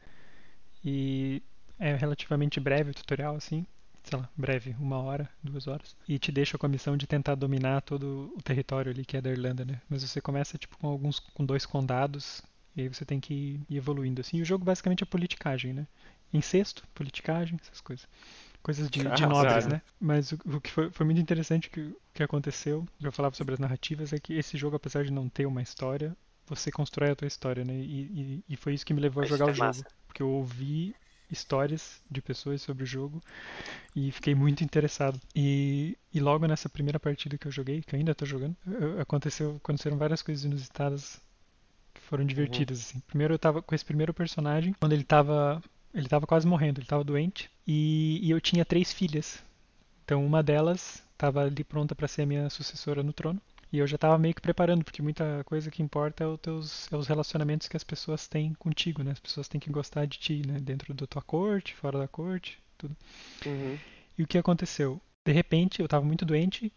E é relativamente breve o tutorial, assim. Sei lá, breve, uma hora, duas horas. E te deixa com a missão de tentar dominar todo o território ali que é da Irlanda, né? Mas você começa tipo com alguns com dois condados. E aí você tem que ir evoluindo assim. E o jogo basicamente é politicagem, né? Incesto, politicagem, essas coisas coisas de, de nobres, né? Mas o, o que foi, foi, muito interessante que que aconteceu, que eu falava sobre as narrativas, é que esse jogo, apesar de não ter uma história, você constrói a tua história, né? E, e, e foi isso que me levou a jogar o é jogo. Massa. Porque eu ouvi histórias de pessoas sobre o jogo e fiquei muito interessado. E, e logo nessa primeira partida que eu joguei, que eu ainda estou jogando, aconteceu, aconteceram várias coisas inusitadas que foram divertidas. Uhum. Assim. Primeiro eu estava com esse primeiro personagem, quando ele estava ele estava quase morrendo, ele estava doente e, e eu tinha três filhas. Então uma delas estava ali pronta para ser a minha sucessora no trono. E eu já tava meio que preparando, porque muita coisa que importa é, os teus, é os relacionamentos que as pessoas têm contigo, né? As pessoas têm que gostar de ti, né? Dentro da tua corte, fora da corte, tudo. Uhum. E o que aconteceu? De repente, eu tava muito doente,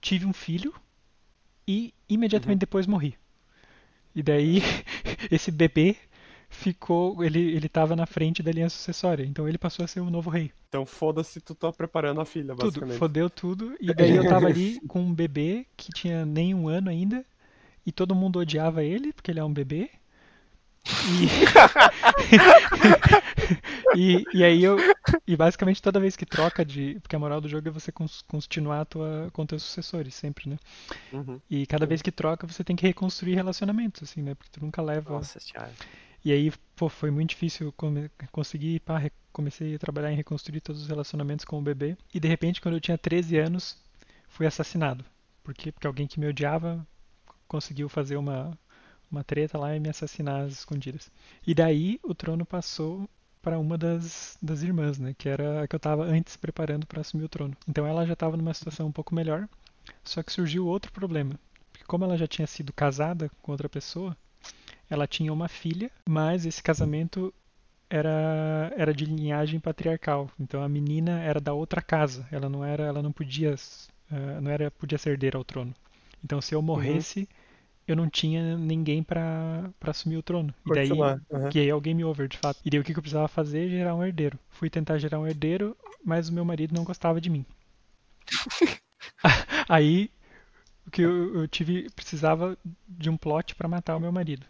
tive um filho e imediatamente Uhum. depois morri. E daí, esse bebê ficou, ele, ele tava na frente da linha sucessória, então ele passou a ser o novo rei. Então foda-se, tu tá preparando a filha, Tudo, basicamente. fodeu tudo. E daí eu tava ali com um bebê que tinha nem um ano ainda. E todo mundo odiava ele, porque ele é um bebê. E, e, e aí eu. E basicamente toda vez que troca de. Porque a moral do jogo é você continuar a tua, com teus sucessores, sempre, né? Uhum. E cada vez que troca você tem que reconstruir relacionamentos, assim, né? Porque tu nunca leva. Nossa senhora. E aí, pô, foi muito difícil conseguir, pá, comecei a trabalhar em reconstruir todos os relacionamentos com o bebê. E de repente, quando eu tinha 13 anos, fui assassinado. Por quê? Porque alguém que me odiava conseguiu fazer uma, uma treta lá e me assassinar às escondidas. E daí o trono passou para uma das, das irmãs, né? Que era a que eu estava antes preparando para assumir o trono. Então ela já estava numa situação um pouco melhor. Só que surgiu outro problema. Porque como ela já tinha sido casada com outra pessoa, ela tinha uma filha, mas esse casamento era, era de linhagem patriarcal. Então a menina era da outra casa. Ela não era, ela não podia, eh, não era, podia ser herdeira ao trono. Então se eu morresse, eu não tinha ninguém para assumir o trono. E daí, aham. que aí é o game over, de fato. E daí o que que eu precisava fazer? Gerar um herdeiro. Fui tentar gerar um herdeiro, mas o meu marido não gostava de mim. aí o que eu, eu tive precisava de um plot para matar o meu marido.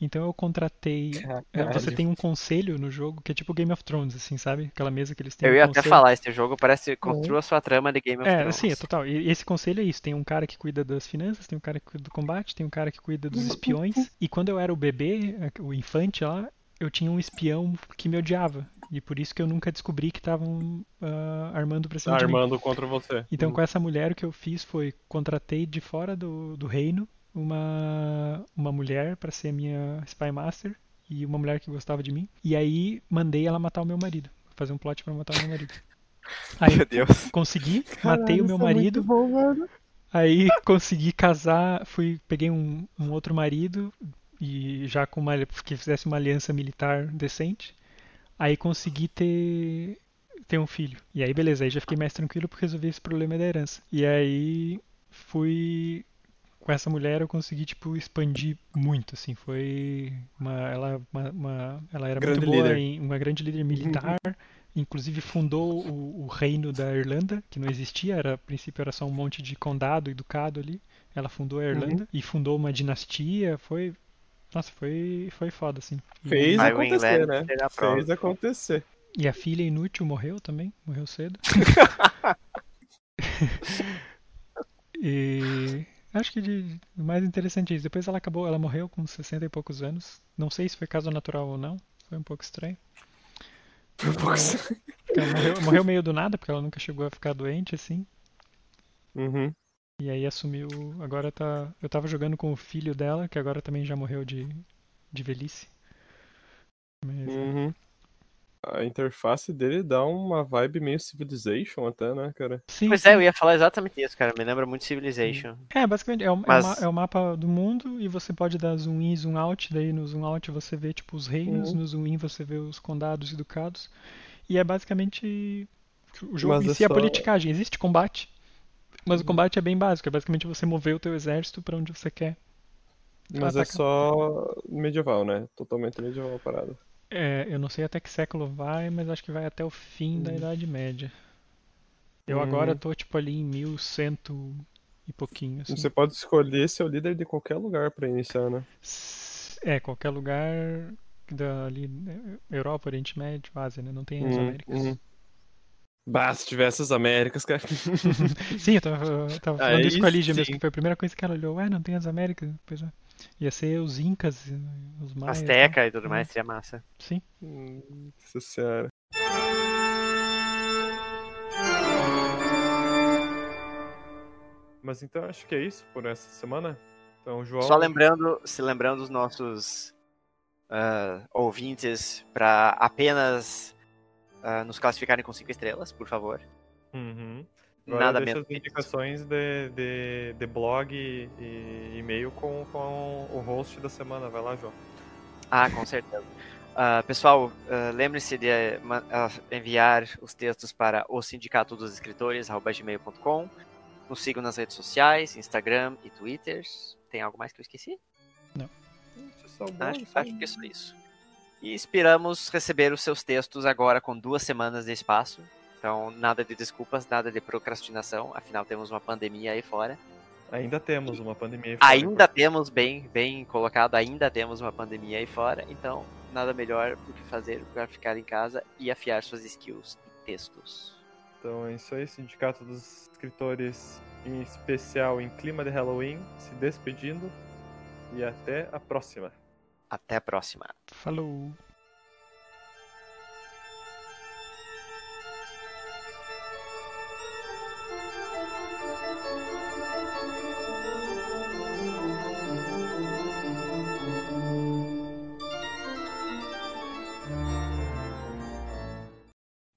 Então eu contratei. é, Você Caralho. tem um conselho no jogo que é tipo Game of Thrones, assim, sabe? Aquela mesa que eles têm. Eu um ia até conselho. falar, esse jogo parece construa sua trama de Game of É, Thrones. sim, é total. E esse conselho é isso. Tem um cara que cuida das finanças, tem um cara que cuida do combate, tem um cara que cuida dos espiões. E quando eu era o bebê, o infante lá, eu tinha um espião que me odiava. E por isso que eu nunca descobri que estavam ah, armando pra cima de mim. Armando contra você. Então, com essa mulher, o que eu fiz foi contratei de fora do, do reino uma, uma mulher para ser minha spy master e uma mulher que gostava de mim. E aí mandei ela matar o meu marido, fazer um plot para matar o meu marido. Aí Meu Deus. consegui, matei o meu é marido. muito bom. Aí consegui casar, fui, peguei um, um outro marido e já com uma que fizesse uma aliança militar decente. Aí consegui ter ter um filho. E aí beleza, aí já fiquei mais tranquilo porque resolvi esse problema da herança. E aí fui com essa mulher eu consegui tipo expandir muito assim, foi uma ela uma, uma- ela era Grande muito boa líder. em uma grande líder militar. Inclusive fundou o, o reino da Irlanda, que não existia, era, a princípio era só um monte de condado e ducado ali. Ela fundou a Irlanda e fundou uma dinastia, foi nossa, foi foi foda assim. E- Fez Vai acontecer, né? Fez acontecer. E a filha inútil morreu também, morreu cedo. e acho que de, o mais interessante é isso. Depois ela acabou, ela morreu com 60 e poucos anos. Não sei se foi caso natural ou não. Foi um pouco estranho. Foi um pouco. Porque ela morreu, morreu meio do nada, porque ela nunca chegou a ficar doente assim. Uhum. E aí assumiu. Agora tá. Eu tava jogando com o filho dela, que agora também já morreu de, de velhice. Mas, Uhum. A interface dele dá uma vibe meio Civilization até, né, cara? Sim, Pois sim. é, eu ia falar exatamente isso, cara. Me lembra muito Civilization. É, basicamente é o, é o Mas- ma- é o mapa do mundo e você pode dar zoom in zoom out. Daí no zoom out você vê tipo os reinos, Uhum. no zoom in você vê os condados e ducados. E é basicamente o jogo Mas em é si é a só- politicagem. Existe combate, mas o combate é bem básico. É basicamente você mover o teu exército pra onde você quer. Mas é Ataca. só medieval, né? Totalmente medieval a parada. É, eu não sei até que século vai, mas acho que vai até o fim da Uhum. Idade Média. Eu Uhum. agora tô tipo ali em 1100 e pouquinho. Assim. Você pode escolher ser o líder de qualquer lugar pra iniciar, né? É, qualquer lugar da, ali, né, Europa, Oriente Médio, Ásia, né? Não tem as Uhum, Américas. uhum. Bah, se tivesse as Américas, cara. Sim, eu tava, eu tava falando Aí isso com a Lígia mesmo, que foi a primeira coisa que ela olhou. Ué, não tem as Américas? Pois é. Ia ser os Incas, os Maias. né? Azteca e tudo mais, seria massa. Sim. Nossa senhora. Mas então acho que é isso por essa semana. Então, João. Só lembrando, se lembrando os nossos ah, ouvintes para apenas ah, nos classificarem com cinco estrelas, por favor. Uhum. Agora Nada deixa menos. as indicações de, de, de blog e, e e-mail com, com o host da semana. Vai lá, João. Ah, com certeza. Ah, pessoal, ah, lembre-se de ah, enviar os textos para o sindicato dos escritores, gmail.com. Nos sigam nas redes sociais, Instagram e Twitter. Tem algo mais que eu esqueci? Isso é Acho, acho que é só isso. E esperamos receber os seus textos agora com duas semanas de espaço. Então, nada de desculpas, nada de procrastinação. Afinal, temos uma pandemia aí fora. Ainda temos uma pandemia. aí fora, Ainda temos, bem, bem colocado, ainda temos uma pandemia aí fora. Então, nada melhor do que fazer para ficar em casa e afiar suas skills em textos. Então é isso aí, Sindicato dos Escritores em especial em clima de Halloween, se despedindo e até a próxima. Até a próxima. Falou!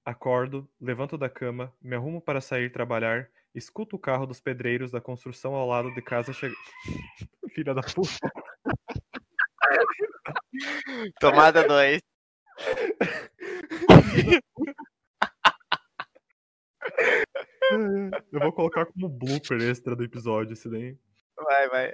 Acordo, levanto da cama, me arrumo para sair trabalhar, escuto o carro dos pedreiros da construção ao lado de casa chegar. Filha da puta. Tomada 2. Eu vou colocar como blooper extra do episódio esse daí. Vai, vai.